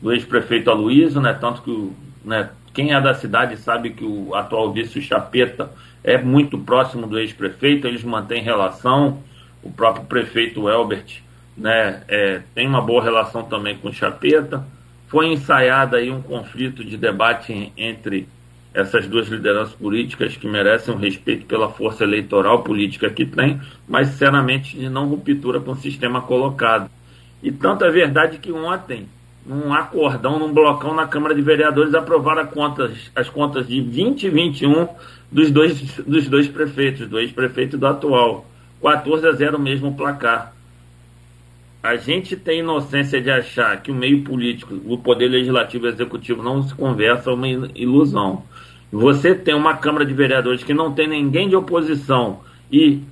S3: do ex-prefeito Aloysio, né? Tanto que né, quem é da cidade sabe que o atual vice Chapeta é muito próximo do ex-prefeito, eles mantêm relação. O próprio prefeito Elbert né, é, tem uma boa relação também com o Chapeta. Foi ensaiado aí um conflito de debate entre essas duas lideranças políticas que merecem um respeito pela força eleitoral política que tem, mas sinceramente de não ruptura com o sistema colocado. E tanto é verdade que ontem, num acordão, num blocão na Câmara de Vereadores, aprovaram contas, as contas de 20 e 21 dos dois, dos dois prefeitos, do ex-prefeito do atual. 14 a 0 mesmo placar. A gente tem inocência de achar que o meio político, o poder legislativo e executivo não se conversa é uma ilusão. Você tem uma Câmara de Vereadores que não tem ninguém de oposição e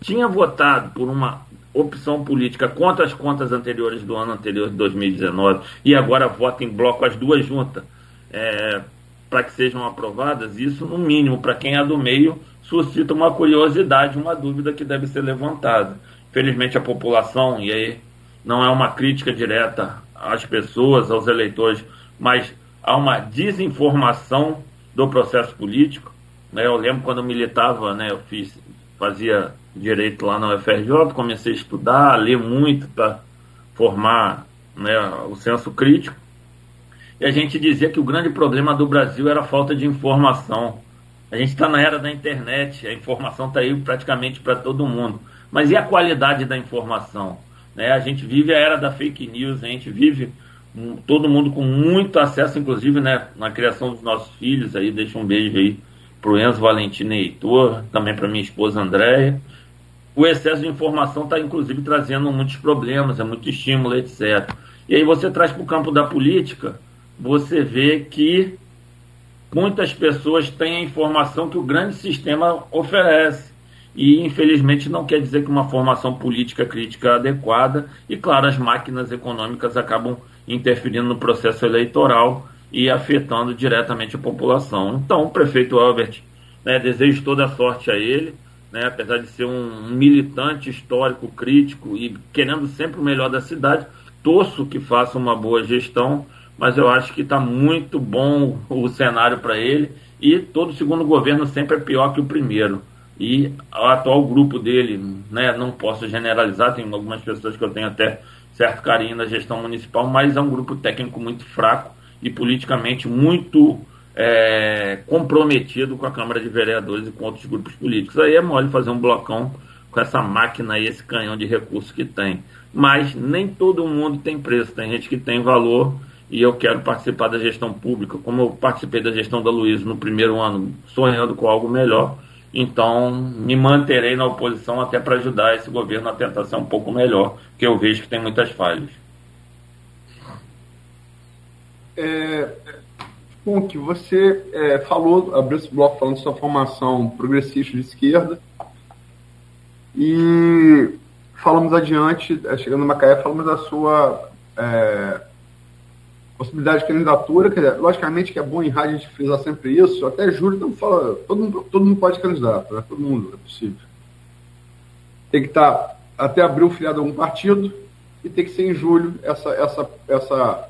S3: tinha votado por uma opção política contra as contas anteriores do ano anterior de 2019 e agora vota em bloco as duas juntas é, para que sejam aprovadas, isso no mínimo, para quem é do meio, suscita uma curiosidade, uma dúvida que deve ser levantada. Felizmente a população, e aí não é uma crítica direta às pessoas, aos eleitores, mas há uma desinformação do processo político. Né? Eu lembro quando eu militava, né, eu fiz, fazia direito lá na UFRJ, comecei a estudar, a ler muito para formar né, o senso crítico. E a gente dizia que o grande problema do Brasil era a falta de informação. A gente está na era da internet, a informação está aí praticamente para todo mundo. Mas e a qualidade da informação? Né? A gente vive a era da fake news, a gente vive todo mundo com muito acesso, inclusive né, na criação dos nossos filhos. Aí deixa um beijo aí para o Enzo Valentina e Heitor, também para minha esposa Andréia. O excesso de informação está, inclusive, trazendo muitos problemas, é muito estímulo, etc. E aí você traz para o campo da política, você vê que muitas pessoas têm a informação que o grande sistema oferece e infelizmente não quer dizer que uma formação política crítica adequada e claro as máquinas econômicas acabam interferindo no processo eleitoral e afetando diretamente a população. Então, o prefeito Albert, né, desejo toda a sorte a ele, né, apesar de ser um militante histórico, crítico e querendo sempre o melhor da cidade, torço que faça uma boa gestão, mas eu acho que está muito bom o cenário para ele e todo segundo governo sempre é pior que o primeiro. E o atual grupo dele, né, não posso generalizar, tem algumas pessoas que eu tenho até certo carinho na gestão municipal, mas é um grupo técnico muito fraco e politicamente muito é, comprometido com a Câmara de Vereadores e com outros grupos políticos. Aí é mole fazer um blocão com essa máquina e esse canhão de recursos que tem. Mas nem todo mundo tem preço, tem gente que tem valor e eu quero participar da gestão pública, como eu participei da gestão da Luiz no primeiro ano, sonhando com algo melhor. Então, me manterei na oposição até para ajudar esse governo a tentar ser um pouco melhor, que eu vejo que tem muitas falhas.
S4: É, Funk, você é, falou, abriu esse bloco falando de sua formação progressista de esquerda e falamos adiante, é, chegando no Macaé, falamos da sua é, possibilidade de candidatura, que logicamente que é bom em rádio a gente frisar sempre isso, até Júlio não fala, todo mundo, todo mundo pode candidato, né? todo mundo, é possível. Tem que estar tá, até abril filiado a algum partido e tem que ser em julho essa, essa, essa,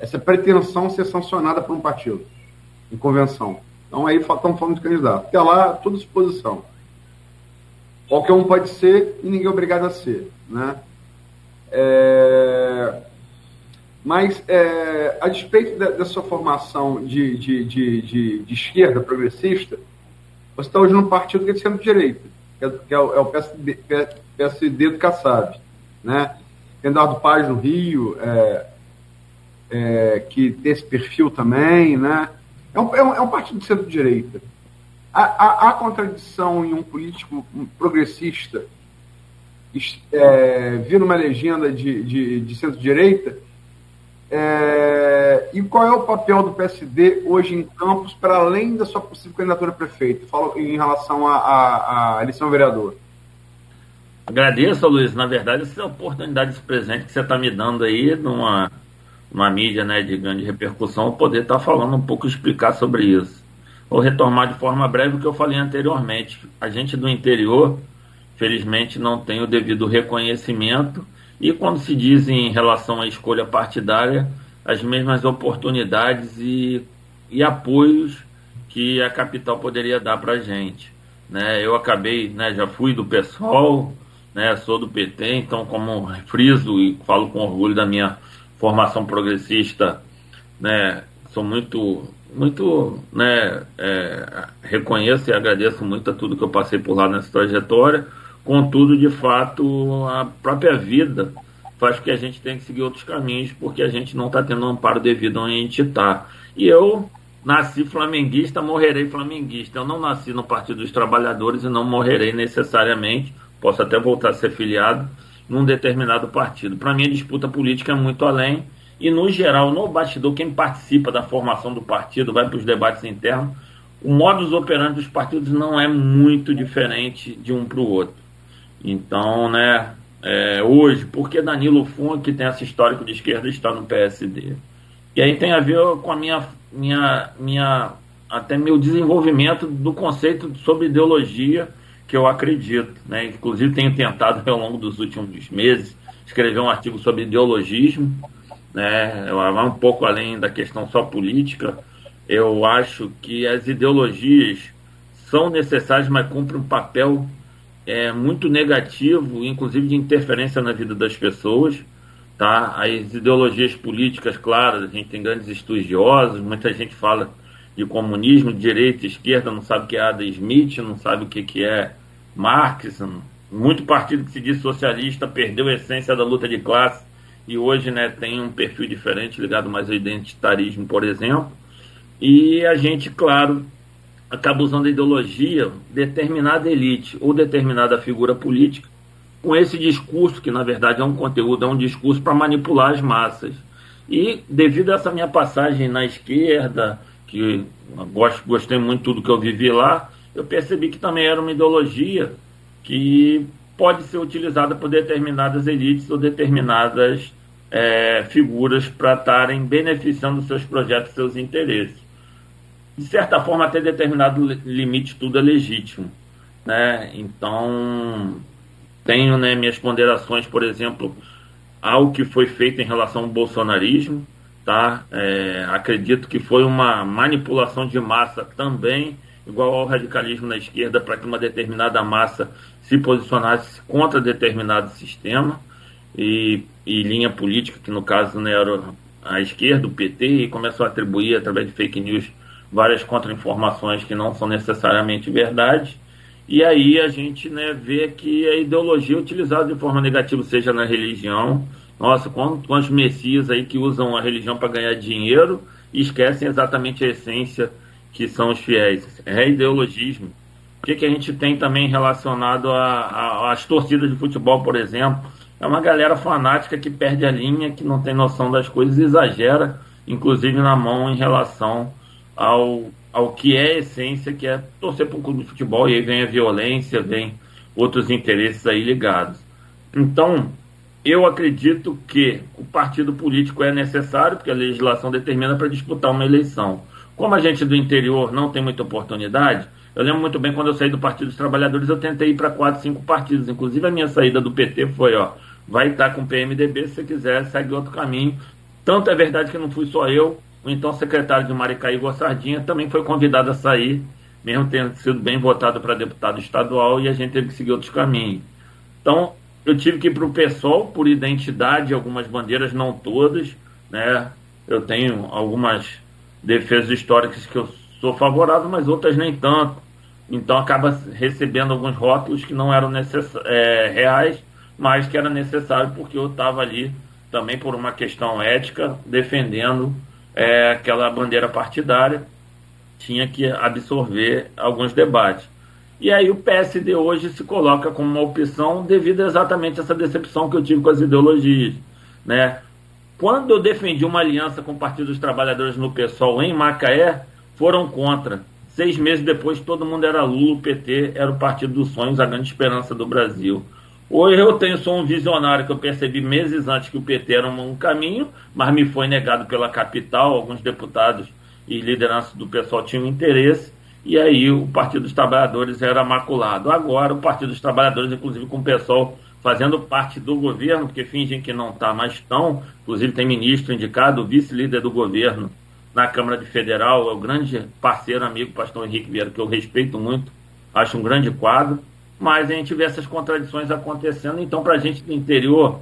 S4: essa pretensão ser sancionada por um partido, em convenção. Então aí estamos falando de candidato. Até lá, toda disposição. Qualquer um pode ser e ninguém é obrigado a ser. Né? É mas, é, a despeito da, da sua formação de, de, de, de, esquerda progressista, você está hoje num partido que é de centro-direita, que, é, que é, o, é PSD, PSD do Kassab. Né? Eduardo Paz no Rio, é, é, que tem esse perfil também. Né? É, um, é, um, é um partido de centro-direita. Há, contradição em um político progressista é, vir numa legenda de, de, de centro-direita é, e qual é o papel do PSD hoje em Campos, para além da sua possível candidatura a prefeito? Falo em relação à eleição vereador.
S3: Agradeço, Luiz. Na verdade, essa oportunidade, esse presente que você está me dando aí, numa, numa mídia né, de grande repercussão, poder estar tá falando um pouco, explicar sobre isso. Vou retomar de forma breve o que eu falei anteriormente. A gente do interior, felizmente, não tem o devido reconhecimento e quando se diz em relação à escolha partidária, as mesmas oportunidades e, e apoios que a capital poderia dar para a gente. Né? Eu acabei, né, já fui do PSOL, né, sou do PT, então como friso e falo com orgulho da minha formação progressista, né, sou muito, muito, né, é, reconheço e agradeço muito a tudo que eu passei por lá nessa trajetória, Contudo, de fato, a própria vida faz que a gente tenha que seguir outros caminhos, porque a gente não está tendo um amparo devido onde a gente está. E eu nasci flamenguista, morrerei flamenguista. Eu não nasci no Partido dos Trabalhadores e não morrerei necessariamente. Posso até voltar a ser filiado num determinado partido. Para mim, a disputa política é muito além. E, no geral, no bastidor, quem participa da formação do partido, vai para os debates internos, o modus operandi dos partidos não é muito diferente de um para o outro. Então, né, é, hoje, por que Danilo Fun, que tem esse histórico de esquerda, está no PSD? E aí tem a ver com a minha, minha, minha até meu desenvolvimento do conceito sobre ideologia que eu acredito. Né? Inclusive tenho tentado ao longo dos últimos meses escrever um artigo sobre ideologismo, né? vai um pouco além da questão só política. Eu acho que as ideologias são necessárias, mas cumprem um papel é muito negativo, inclusive de interferência na vida das pessoas. Tá? As ideologias políticas, claro, a gente tem grandes estudiosos, muita gente fala de comunismo, de direita, esquerda, não sabe o que é Adam Smith, não sabe o que é Marx. Muito partido que se diz socialista perdeu a essência da luta de classe e hoje né, tem um perfil diferente, ligado mais ao identitarismo, por exemplo. E a gente, claro, acaba usando a ideologia determinada elite ou determinada figura política com esse discurso, que na verdade é um conteúdo, é um discurso para manipular as massas. E devido a essa minha passagem na esquerda, que gosto, gostei muito tudo que eu vivi lá, eu percebi que também era uma ideologia que pode ser utilizada por determinadas elites ou determinadas é, figuras para estarem beneficiando seus projetos, seus interesses de certa forma, até determinado limite, tudo é legítimo. né? Então, tenho né, minhas ponderações, por exemplo, ao que foi feito em relação ao bolsonarismo, tá? É, acredito que foi uma manipulação de massa também, igual ao radicalismo na esquerda, para que uma determinada massa se posicionasse contra determinado sistema e, e linha política, que no caso né, era a esquerda, o PT, e começou a atribuir através de fake news várias contra-informações que não são necessariamente verdade. E aí a gente né, vê que a ideologia é utilizada de forma negativa, seja na religião. Nossa, quantos, messias aí que usam a religião para ganhar dinheiro e esquecem exatamente a essência que são os fiéis. É ideologismo. O que, que a gente tem também relacionado às torcidas de futebol, por exemplo? É uma galera fanática que perde a linha, que não tem noção das coisas exagera, inclusive na mão em relação ao, ao que é a essência, que é torcer para um clube de futebol, e aí vem a violência, vem outros interesses aí ligados. Então, eu acredito que o partido político é necessário, porque a legislação determina para disputar uma eleição. Como a gente do interior não tem muita oportunidade, eu lembro muito bem quando eu saí do Partido dos Trabalhadores, eu tentei ir para quatro, cinco partidos. Inclusive a minha saída do PT foi, ó, vai estar com o PMDB, se você quiser, segue outro caminho. Tanto é verdade que não fui só eu, o então secretário de Maricá, Igor Sardinha, também foi convidado a sair, mesmo tendo sido bem votado para deputado estadual, e a gente teve que seguir outros caminhos. Então, eu tive que ir para o PSOL por identidade, algumas bandeiras, não todas, né? Eu tenho algumas defesas históricas que eu sou favorável, mas outras nem tanto. Então acaba recebendo alguns rótulos que não eram. É, reais mas que era necessário porque eu estava ali também por uma questão ética defendendo é, aquela bandeira partidária, tinha que absorver alguns debates. E aí o PSD hoje se coloca como uma opção devido exatamente essa decepção que eu tive com as ideologias. Né? Quando eu defendi uma aliança com o Partido dos Trabalhadores no PSOL em Macaé, foram contra. Seis meses depois, todo mundo era Lula, o PT era o Partido dos Sonhos, a grande esperança do Brasil. Hoje eu tenho sou um visionário que eu percebi meses antes que o PT era um caminho, mas me foi negado pela capital, alguns deputados e lideranças do pessoal tinham interesse, e aí o Partido dos Trabalhadores era maculado. Agora o Partido dos Trabalhadores, inclusive com o pessoal fazendo parte do governo, porque fingem que não está, mas estão, inclusive tem ministro indicado, vice-líder do governo na Câmara de Federal, é o grande parceiro, amigo, pastor Henrique Vieira, que eu respeito muito, acho um grande quadro mas a gente vê essas contradições acontecendo. Então, para a gente do interior,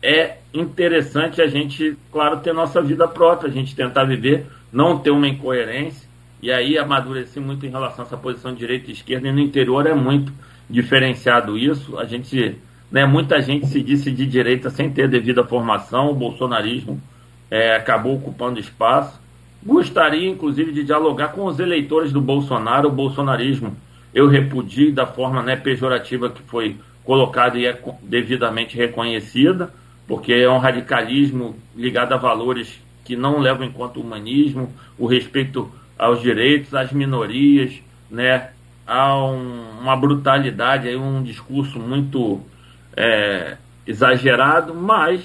S3: é interessante a gente, claro, ter nossa vida própria, a gente tentar viver, não ter uma incoerência. E aí amadurecer muito em relação a essa posição de direita e esquerda. E no interior é muito diferenciado isso. A gente, né, muita gente se disse de direita sem ter devida formação. O bolsonarismo é, acabou ocupando espaço. Gostaria, inclusive, de dialogar com os eleitores do Bolsonaro. O bolsonarismo eu repudio da forma né, pejorativa que foi colocada e é devidamente reconhecida, porque é um radicalismo ligado a valores que não levam em conta o humanismo, o respeito aos direitos, às minorias, né, há um, uma brutalidade, aí um discurso muito é, exagerado, mas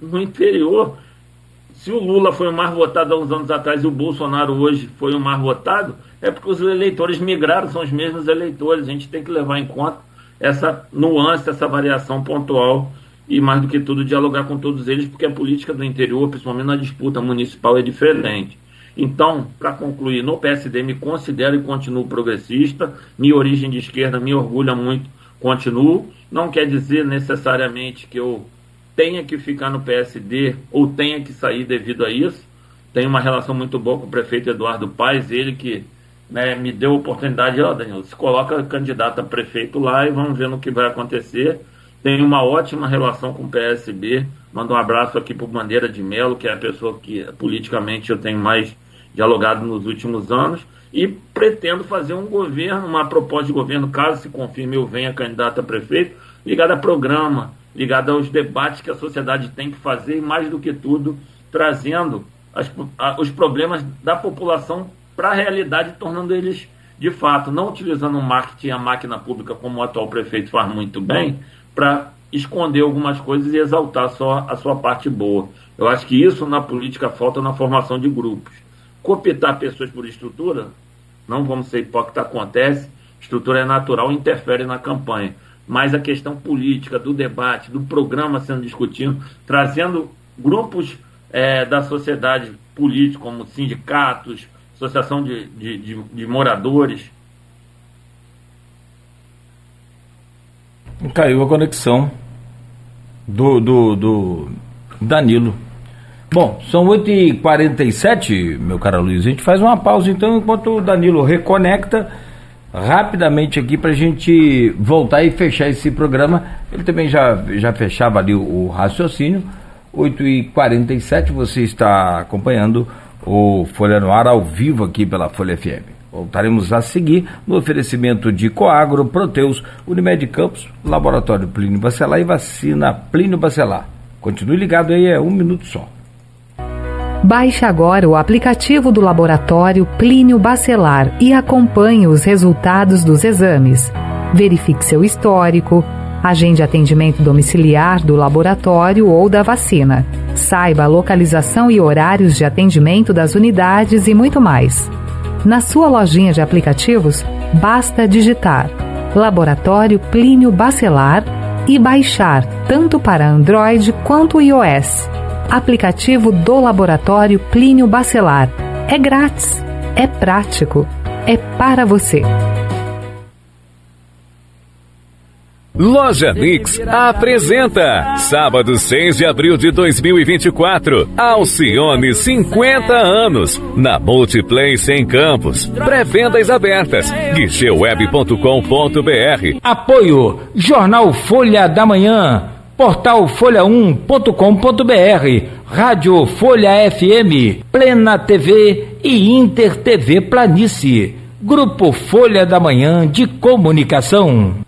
S3: no interior, se o Lula foi o mais votado há uns anos atrás e o Bolsonaro hoje foi o mais votado, é porque os eleitores migraram, são os mesmos eleitores. A gente tem que levar em conta essa nuance, essa variação pontual e, mais do que tudo, dialogar com todos eles, porque a política do interior, principalmente na disputa municipal, é diferente. Então, para concluir, no PSD me considero e continuo progressista, minha origem de esquerda me orgulha muito, continuo. Não quer dizer necessariamente que eu tenha que ficar no PSD ou tenha que sair devido a isso. Tenho uma relação muito boa com o prefeito Eduardo Paes, ele que né, me deu a oportunidade, ó, Daniel, se coloca candidato a prefeito lá e vamos ver no que vai acontecer. Tenho uma ótima relação com o PSB. Mando um abraço aqui para Bandeira de Melo, que é a pessoa que politicamente eu tenho mais dialogado nos últimos anos. E pretendo fazer um governo, uma proposta de governo, caso se confirme eu venha candidato a prefeito, ligada a programa, ligada aos debates que a sociedade tem que fazer e, mais do que tudo, trazendo as, a, os problemas da população para a realidade, tornando eles de fato, não utilizando o marketing a máquina pública como o atual prefeito faz muito bem, para esconder algumas coisas e exaltar só a sua parte boa. Eu acho que isso na política falta na formação de grupos. Cooptar pessoas por estrutura, não vamos ser hipócritas, acontece. estrutura é natural interfere na campanha. Mas a questão política, do debate, do programa sendo discutido, trazendo grupos é, da sociedade política, como sindicatos, associação de, de, de, de moradores.
S2: Caiu a conexão do, do, do Danilo. Bom, são 8h47, meu caro Luiz. A gente faz uma pausa então enquanto o Danilo reconecta rapidamente aqui para a gente voltar e fechar esse programa. Ele também já, já fechava ali o, o raciocínio. 8h47, você está acompanhando o Folha no Ar ao vivo aqui pela Folha FM. Voltaremos a seguir no oferecimento de Coagro, Proteus, Unimed Campos, Laboratório Plínio Bacelar e Vacina Plínio Bacelar. Continue ligado aí, é um minuto só.
S5: Baixe agora o aplicativo do Laboratório Plínio Bacelar e acompanhe os resultados dos exames. Verifique seu histórico, agende atendimento domiciliar do laboratório ou da vacina. Saiba a localização e horários de atendimento das unidades e muito mais. Na sua lojinha de aplicativos, basta digitar Laboratório Plínio Bacelar e baixar tanto para Android quanto iOS aplicativo do Laboratório Plínio Bacelar. É grátis, é prático, é para você.
S6: Loja Mix apresenta, sábado 6 de abril de 2024, Alcione 50 anos, na Multiplace em Campos. Pré-vendas abertas, guicheweb.com.br.
S2: Apoio, Jornal Folha da Manhã Portal folha1.com.br, Rádio Folha FM, Plena TV e Inter TV Planície. Grupo Folha da Manhã de Comunicação.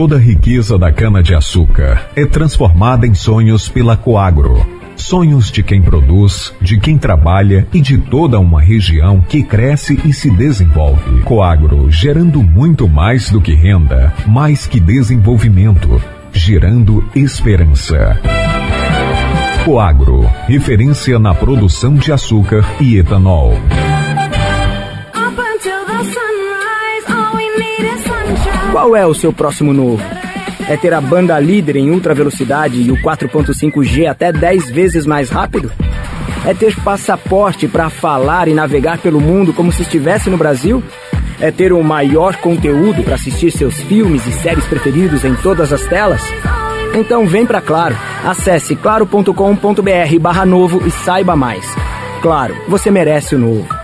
S1: Toda a riqueza da cana-de-açúcar é transformada em sonhos pela Coagro sonhos de quem produz, de quem trabalha e de toda uma região que cresce e se desenvolve. Coagro, gerando muito mais do que renda, mais que desenvolvimento, gerando esperança. Coagro, referência na produção de açúcar e etanol.
S7: Qual é o seu próximo novo? é ter a banda líder em ultra velocidade e o 4.5G até 10 vezes mais rápido? É ter passaporte para falar e navegar pelo mundo como se estivesse no Brasil? É ter o maior conteúdo para assistir seus filmes e séries preferidos em todas as telas? Então vem para Claro. Acesse claro.com.br/barra novo e saiba mais. Claro, você merece o novo.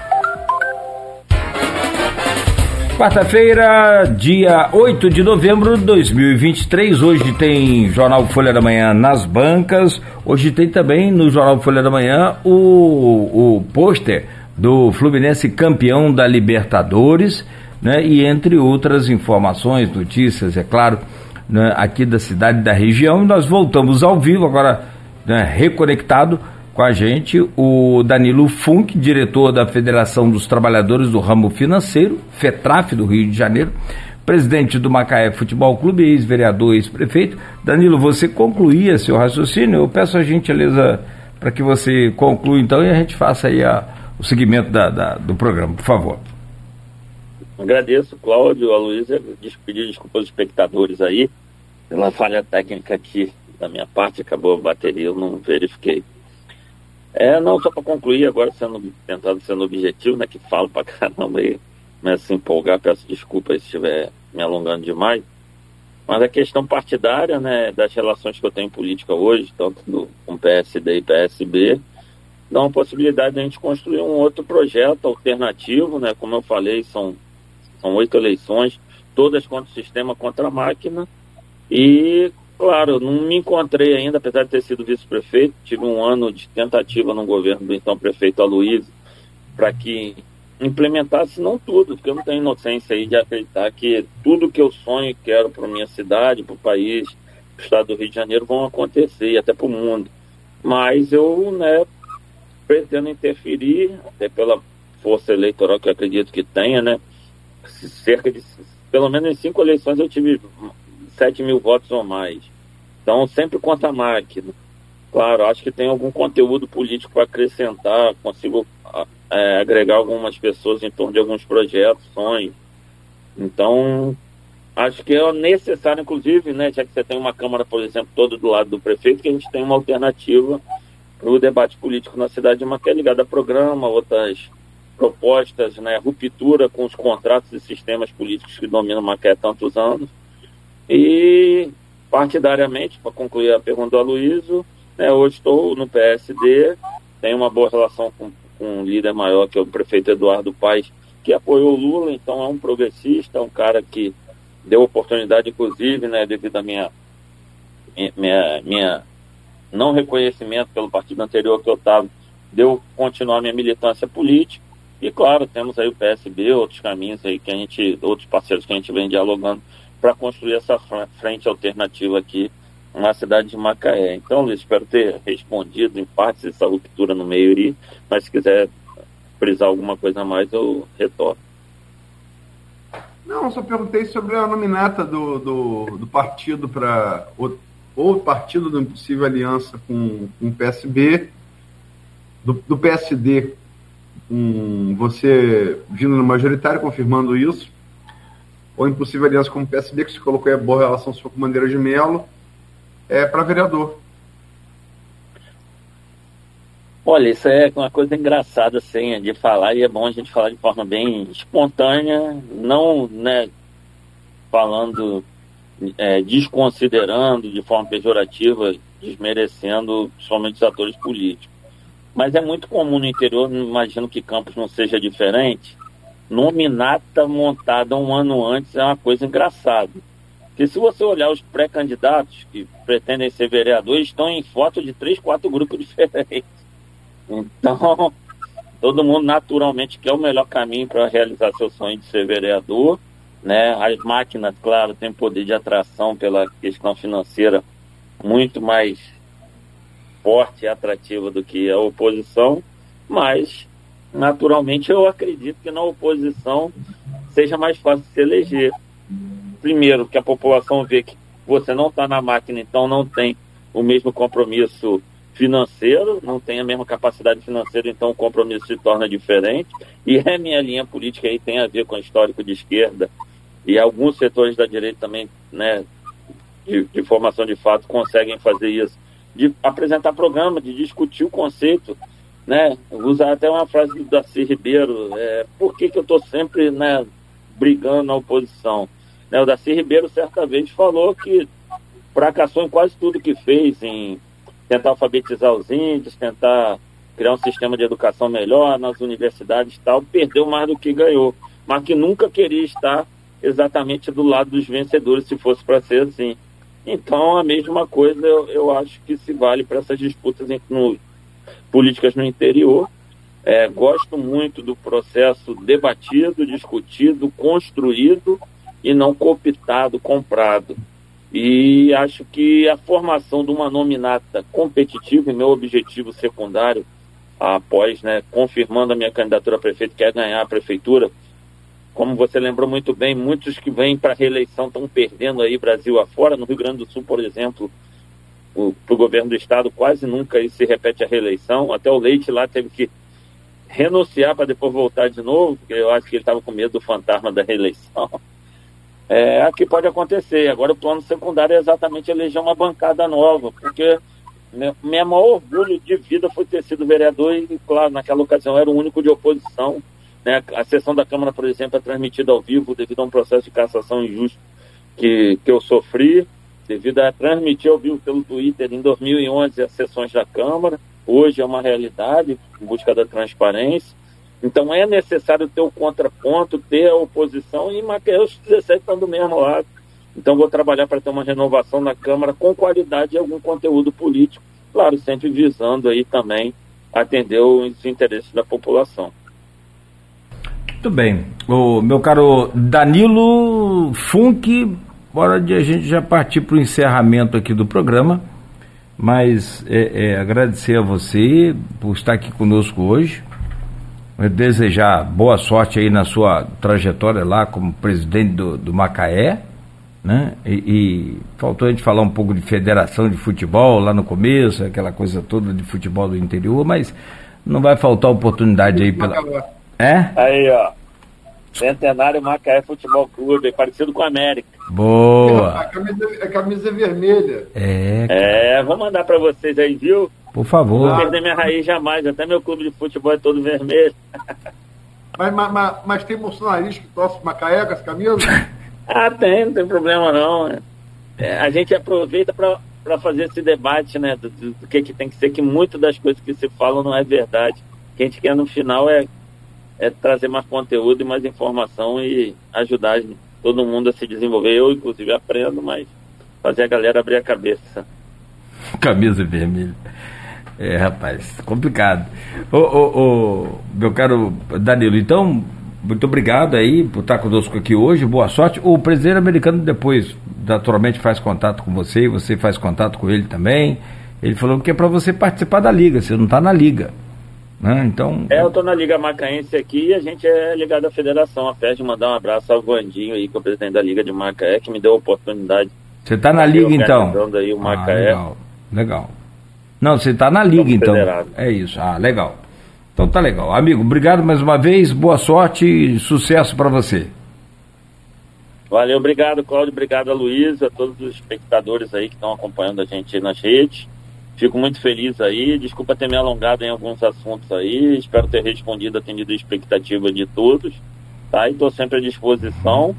S2: Quarta-feira, dia 8 de novembro de 2023. Hoje tem Jornal Folha da Manhã nas bancas. Hoje tem também no Jornal Folha da Manhã o, o pôster do Fluminense campeão da Libertadores, né? E entre outras informações, notícias, é claro, né? aqui da cidade da região. Nós voltamos ao vivo agora, né? reconectado com a gente o Danilo Funk, diretor da Federação dos Trabalhadores do Ramo Financeiro, FETRAF do Rio de Janeiro, presidente do Macaé Futebol Clube, ex-vereador, ex-prefeito. Danilo, você concluía seu raciocínio? Eu peço a gentileza para que você conclua então e a gente faça aí a, o seguimento da, da, do programa, por favor.
S3: Agradeço, Cláudio, a Luísa, pedir desculpa aos espectadores aí, pela falha técnica aqui da minha parte, acabou a bateria, eu não verifiquei. É, não, só para concluir, agora sendo tentado sendo objetivo, né, que falo para caramba aí, começo a empolgar, peço desculpa se estiver me alongando demais, mas a questão partidária, né, das relações que eu tenho em política hoje, tanto do, com PSD e PSB, dá uma possibilidade de a gente construir um outro projeto alternativo, né, como eu falei, são, são oito eleições, todas contra o sistema, contra a máquina, e Claro, não me encontrei ainda, apesar de ter sido vice-prefeito, tive um ano de tentativa no governo do então prefeito Aloysio para que implementasse não tudo, porque eu não tenho inocência aí de acreditar que tudo que eu sonho e quero para minha cidade, para o país, para o estado do Rio de Janeiro vão acontecer, e até para o mundo. Mas eu, né, pretendo interferir, até pela força eleitoral que eu acredito que tenha, né, cerca de, pelo menos em cinco eleições eu tive 7 mil votos ou mais. Então, sempre contra a máquina. Claro, acho que tem algum conteúdo político para acrescentar, consigo é, agregar algumas pessoas em torno de alguns projetos, sonhos. Então, acho que é necessário, inclusive, né, já que você tem uma Câmara, por exemplo, toda do lado do prefeito, que a gente tem uma alternativa para o debate político na cidade de Macaé, ligada a programa, outras propostas, né, ruptura com os contratos e sistemas políticos que dominam Macaé há tantos anos. E, partidariamente, para concluir a pergunta do Aloysio, né, hoje estou no PSD, tenho uma boa relação com, com um líder maior, que é o prefeito Eduardo Paes, que apoiou o Lula, então é um progressista, um cara que deu oportunidade, inclusive, né, devido à minha, minha, minha não reconhecimento pelo partido anterior que eu estava, deu continuar minha militância política. E claro, temos aí o PSB, outros caminhos aí que a gente, outros parceiros que a gente vem dialogando para construir essa frente alternativa aqui na cidade de Macaé. Então, Luiz, espero ter respondido em parte essa ruptura no meio aí, mas se quiser frisar alguma coisa a mais, eu retorno.
S4: Não, só perguntei sobre a nominata do, do, do partido para. Ou partido da impossível aliança com, com o PSB, do, do PSD, com você vindo no majoritário, confirmando isso, ou impossível aliança com o PSB, que se colocou em boa relação com Bandeira de Melo, é, para vereador.
S3: Olha, isso é uma coisa engraçada assim, de falar, e é bom a gente falar de forma bem espontânea, não né, falando, é, desconsiderando de forma pejorativa, desmerecendo somente os atores políticos. Mas é muito comum no interior, imagino que Campos não seja diferente, nominata montada um ano antes é uma coisa engraçada. Porque se você olhar os pré-candidatos que pretendem ser vereadores, estão em foto de três, quatro grupos diferentes. Então, todo mundo naturalmente quer o melhor caminho para realizar seu sonho de ser vereador. Né? As máquinas, claro, têm poder de atração pela questão financeira muito mais forte e atrativa do que a oposição, mas naturalmente eu acredito que na oposição seja mais fácil se eleger. Primeiro, que a população vê que você não está na máquina, então não tem o mesmo compromisso financeiro, não tem a mesma capacidade financeira, então o compromisso se torna diferente. E a minha linha política aí tem a ver com o histórico de esquerda e alguns setores da direita também, né, de, de formação de fato, conseguem fazer isso, de apresentar programa, de discutir o conceito né? Vou usar até uma frase do Darcy Ribeiro, é, por que, que eu estou sempre né, brigando na oposição? Né, o Darcy Ribeiro certa vez falou que fracassou em quase tudo que fez, em tentar alfabetizar os índios, tentar criar um sistema de educação melhor nas universidades e tal, perdeu mais do que ganhou, mas que nunca queria estar exatamente do lado dos vencedores se fosse para ser assim. Então, a mesma coisa eu, eu acho que se vale para essas disputas no, políticas no interior. É, gosto muito do processo debatido, discutido, construído e não cooptado, comprado. E acho que a formação de uma nominata competitiva, e meu objetivo secundário, após, né, confirmando a minha candidatura a prefeito, que é ganhar a prefeitura, como você lembrou muito bem, muitos que vêm para a reeleição estão perdendo aí Brasil afora. No Rio Grande do Sul, por exemplo, para o governo do estado quase nunca se repete a reeleição. Até o Leite lá teve que renunciar para depois voltar de novo, porque eu acho que ele estava com medo do fantasma da reeleição. É, aqui pode acontecer. Agora o plano secundário é exatamente eleger uma bancada nova, porque meu, meu maior orgulho de vida foi ter sido vereador e, claro, naquela ocasião era o único de oposição. Né? A sessão da Câmara, por exemplo, é transmitida ao vivo devido a um processo de cassação injusto que, que eu sofri devido a transmitir ao vivo pelo Twitter em 2011 as sessões da Câmara. Hoje é uma realidade, em busca da transparência. Então é necessário ter o contraponto, ter a oposição e os 17 estão do mesmo lado. Então vou trabalhar para ter uma renovação na Câmara com qualidade e algum conteúdo político, claro, sempre visando aí também atender os interesses da população.
S2: Muito bem. O meu caro Danilo Funk hora de a gente já partir para o encerramento aqui do programa, mas é, é, agradecer a você por estar aqui conosco hoje, desejar boa sorte aí na sua trajetória lá como presidente do, do Macaé, né? E, e, faltou a gente falar um pouco de federação de futebol lá no começo, aquela coisa toda de futebol do interior, mas não vai faltar oportunidade aí pela. É?
S3: Aí, ó. Centenário Macaé Futebol Clube, parecido com a América.
S2: Boa.
S4: A camisa, a camisa é vermelha.
S2: É.
S3: É, vou mandar pra vocês aí, viu?
S2: Por favor.
S3: Não perder minha raiz jamais, até meu clube de futebol é todo vermelho.
S4: Mas, mas, mas, mas tem bolsonarista que torce Macaé com essa camisa?
S3: ah, tem, não tem problema não. É, a gente aproveita pra, pra fazer esse debate, né, do, do, que, que tem que ser, que muitas das coisas que se falam não é verdade. O que a gente quer no final é, é trazer mais conteúdo e mais informação e ajudar todo mundo a se desenvolver. Eu, inclusive, aprendo, mas fazer a galera abrir a cabeça.
S2: Camisa vermelha. É, rapaz, complicado. Ô, ô, ô, meu caro Danilo, então, muito obrigado aí por estar conosco aqui hoje, boa sorte. O presidente americano depois, naturalmente, faz contato com você e você faz contato com ele também. Ele falou que é para você participar da liga, você não está na liga. Né? Então...
S3: É, eu estou na Liga Macaense aqui e a gente é ligado à federação. A FED mandar um abraço ao Vandinho aí, que é o presidente da Liga de Macaé, que me deu a oportunidade.
S2: Você está na liga então?
S3: Aí o ah, Macaé.
S2: Ah, legal, legal. Não, você está na liga então. Federado. É isso. Ah, legal. Então tá legal. Amigo, obrigado mais uma vez, boa sorte e sucesso para você.
S3: Valeu, obrigado, Cláudio, obrigado a Luiz, a todos os espectadores aí que estão acompanhando a gente nas redes. Fico muito feliz aí, desculpa ter me alongado em alguns assuntos aí, espero ter respondido, atendido a expectativa de todos, tá? E estou sempre à disposição,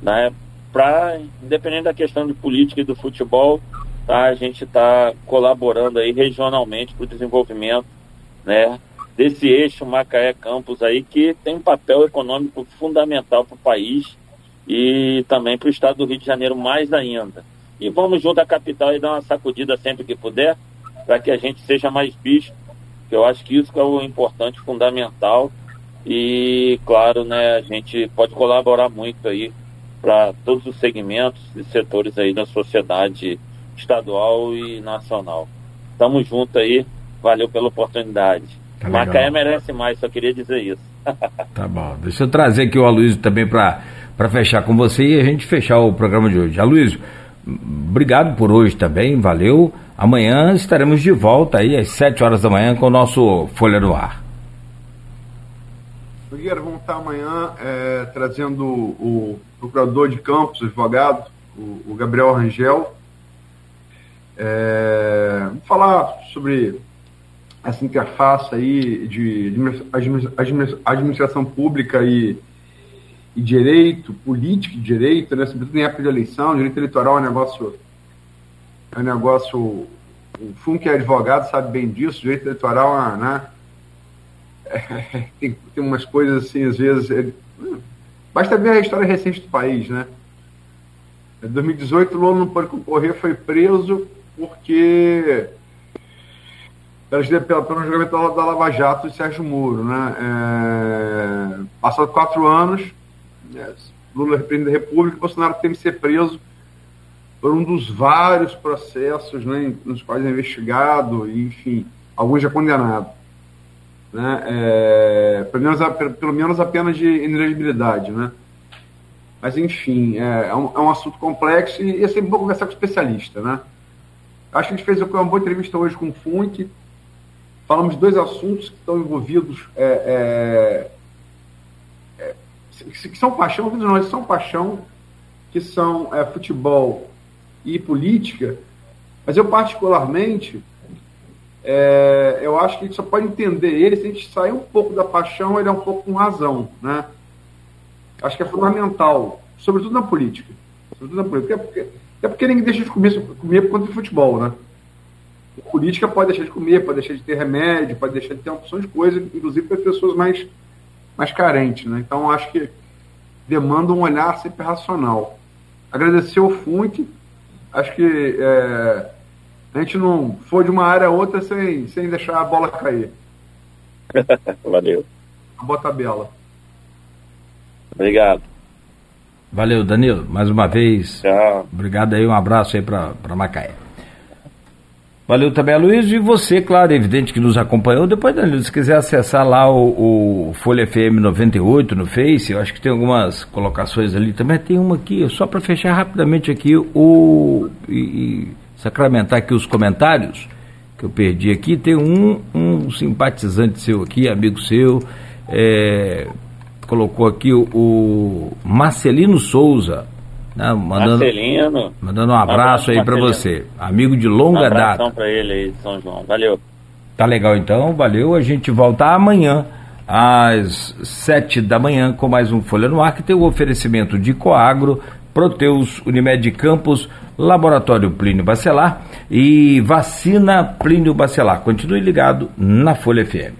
S3: né? Para, independente da questão de política e do futebol, tá? A gente está colaborando aí regionalmente para o desenvolvimento, né? Desse eixo Macaé Campos aí que tem um papel econômico fundamental para o país e também para o estado do Rio de Janeiro mais ainda. E vamos junto à capital e dar uma sacudida sempre que puder, para que a gente seja mais visto. Eu acho que isso é o importante, fundamental. E, claro, né, a gente pode colaborar muito aí para todos os segmentos e setores aí da sociedade estadual e nacional. Tamo junto aí, valeu pela oportunidade. Tá Macaé merece mais, só queria dizer isso.
S2: tá bom. Deixa eu trazer aqui o Aloysio também para fechar com você e a gente fechar o programa de hoje. Aloysio, obrigado por hoje também, valeu. Amanhã estaremos de volta aí às 7 horas da manhã com o nosso Folha no Ar.
S4: Nogueira, vamos estar amanhã é, trazendo o, procurador de campos, advogado, o, o Gabriel Rangel, é, vamos falar sobre essa interface aí de administração pública e, e direito, política e direito, né? sobretudo em época de eleição, direito eleitoral é um negócio. É um negócio. O Funk é advogado, sabe bem disso, direito eleitoral, né? É, tem, tem umas coisas assim, às vezes. É, basta ver a história recente do país, né? Em 2018, Lula não pôde concorrer, foi preso porque pelo, pelo julgamento da Lava Jato e Sérgio Moro. Né? É, quatro anos, é, Lula repreende a República e Bolsonaro tem que ser preso por um dos vários processos né, nos quais é investigado, e, enfim, alguns já condenado. Né? É, pelo, menos, pelo menos apenas de inelegibilidade. Né? Mas, enfim, é, é, um, é um assunto complexo e é sempre bom conversar com especialista. Né? Acho que a gente fez uma boa entrevista hoje com o Funk. Falamos de dois assuntos que estão envolvidos, é, é, que são paixão, nós são paixão, que são é, futebol e política. Mas eu, particularmente, é, eu acho que a gente só pode entender ele se a gente sair um pouco da paixão, ele é um pouco com razão. Né? Acho que é fundamental, sobretudo na política. Sobretudo na política. Porque, é porque ninguém deixa de comer, comer por conta do futebol, né? A política pode deixar de comer, pode deixar de ter remédio, pode deixar de ter opções de coisas, inclusive para pessoas mais, mais carentes, né? Então, acho que demanda um olhar sempre racional. Agradecer o FUNC, acho que é, a gente não for de uma área a outra sem, sem deixar a bola cair.
S3: Valeu.
S4: Uma boa tabela.
S3: Obrigado.
S2: Valeu, Danilo, mais uma vez.
S3: Tchau.
S2: Obrigado aí, um abraço aí para Macaé. Valeu também, Luiz, e você, claro, é evidente que nos acompanhou. Depois, Danilo, se quiser acessar lá o, o, Folha FM 98 no Face, eu acho que tem algumas colocações ali. Também tem uma aqui, só para fechar rapidamente aqui o e, e, sacramentar aqui os comentários. que eu perdi aqui. Tem um, um simpatizante seu aqui, amigo seu, é, colocou aqui o, o Marcelino Souza. Né, mandando,
S3: Marcelino.
S2: Mandando um abraço, aí para você. Amigo de longa um data.
S3: Um para ele aí, São João. Valeu.
S2: Tá legal então, valeu. A gente volta amanhã às sete da manhã com mais um Folha no Ar, que tem o oferecimento de Coagro, Proteus, Unimed Campos, Laboratório Plínio Bacelar e Vacina Plínio Bacelar. Continue ligado na Folha FM.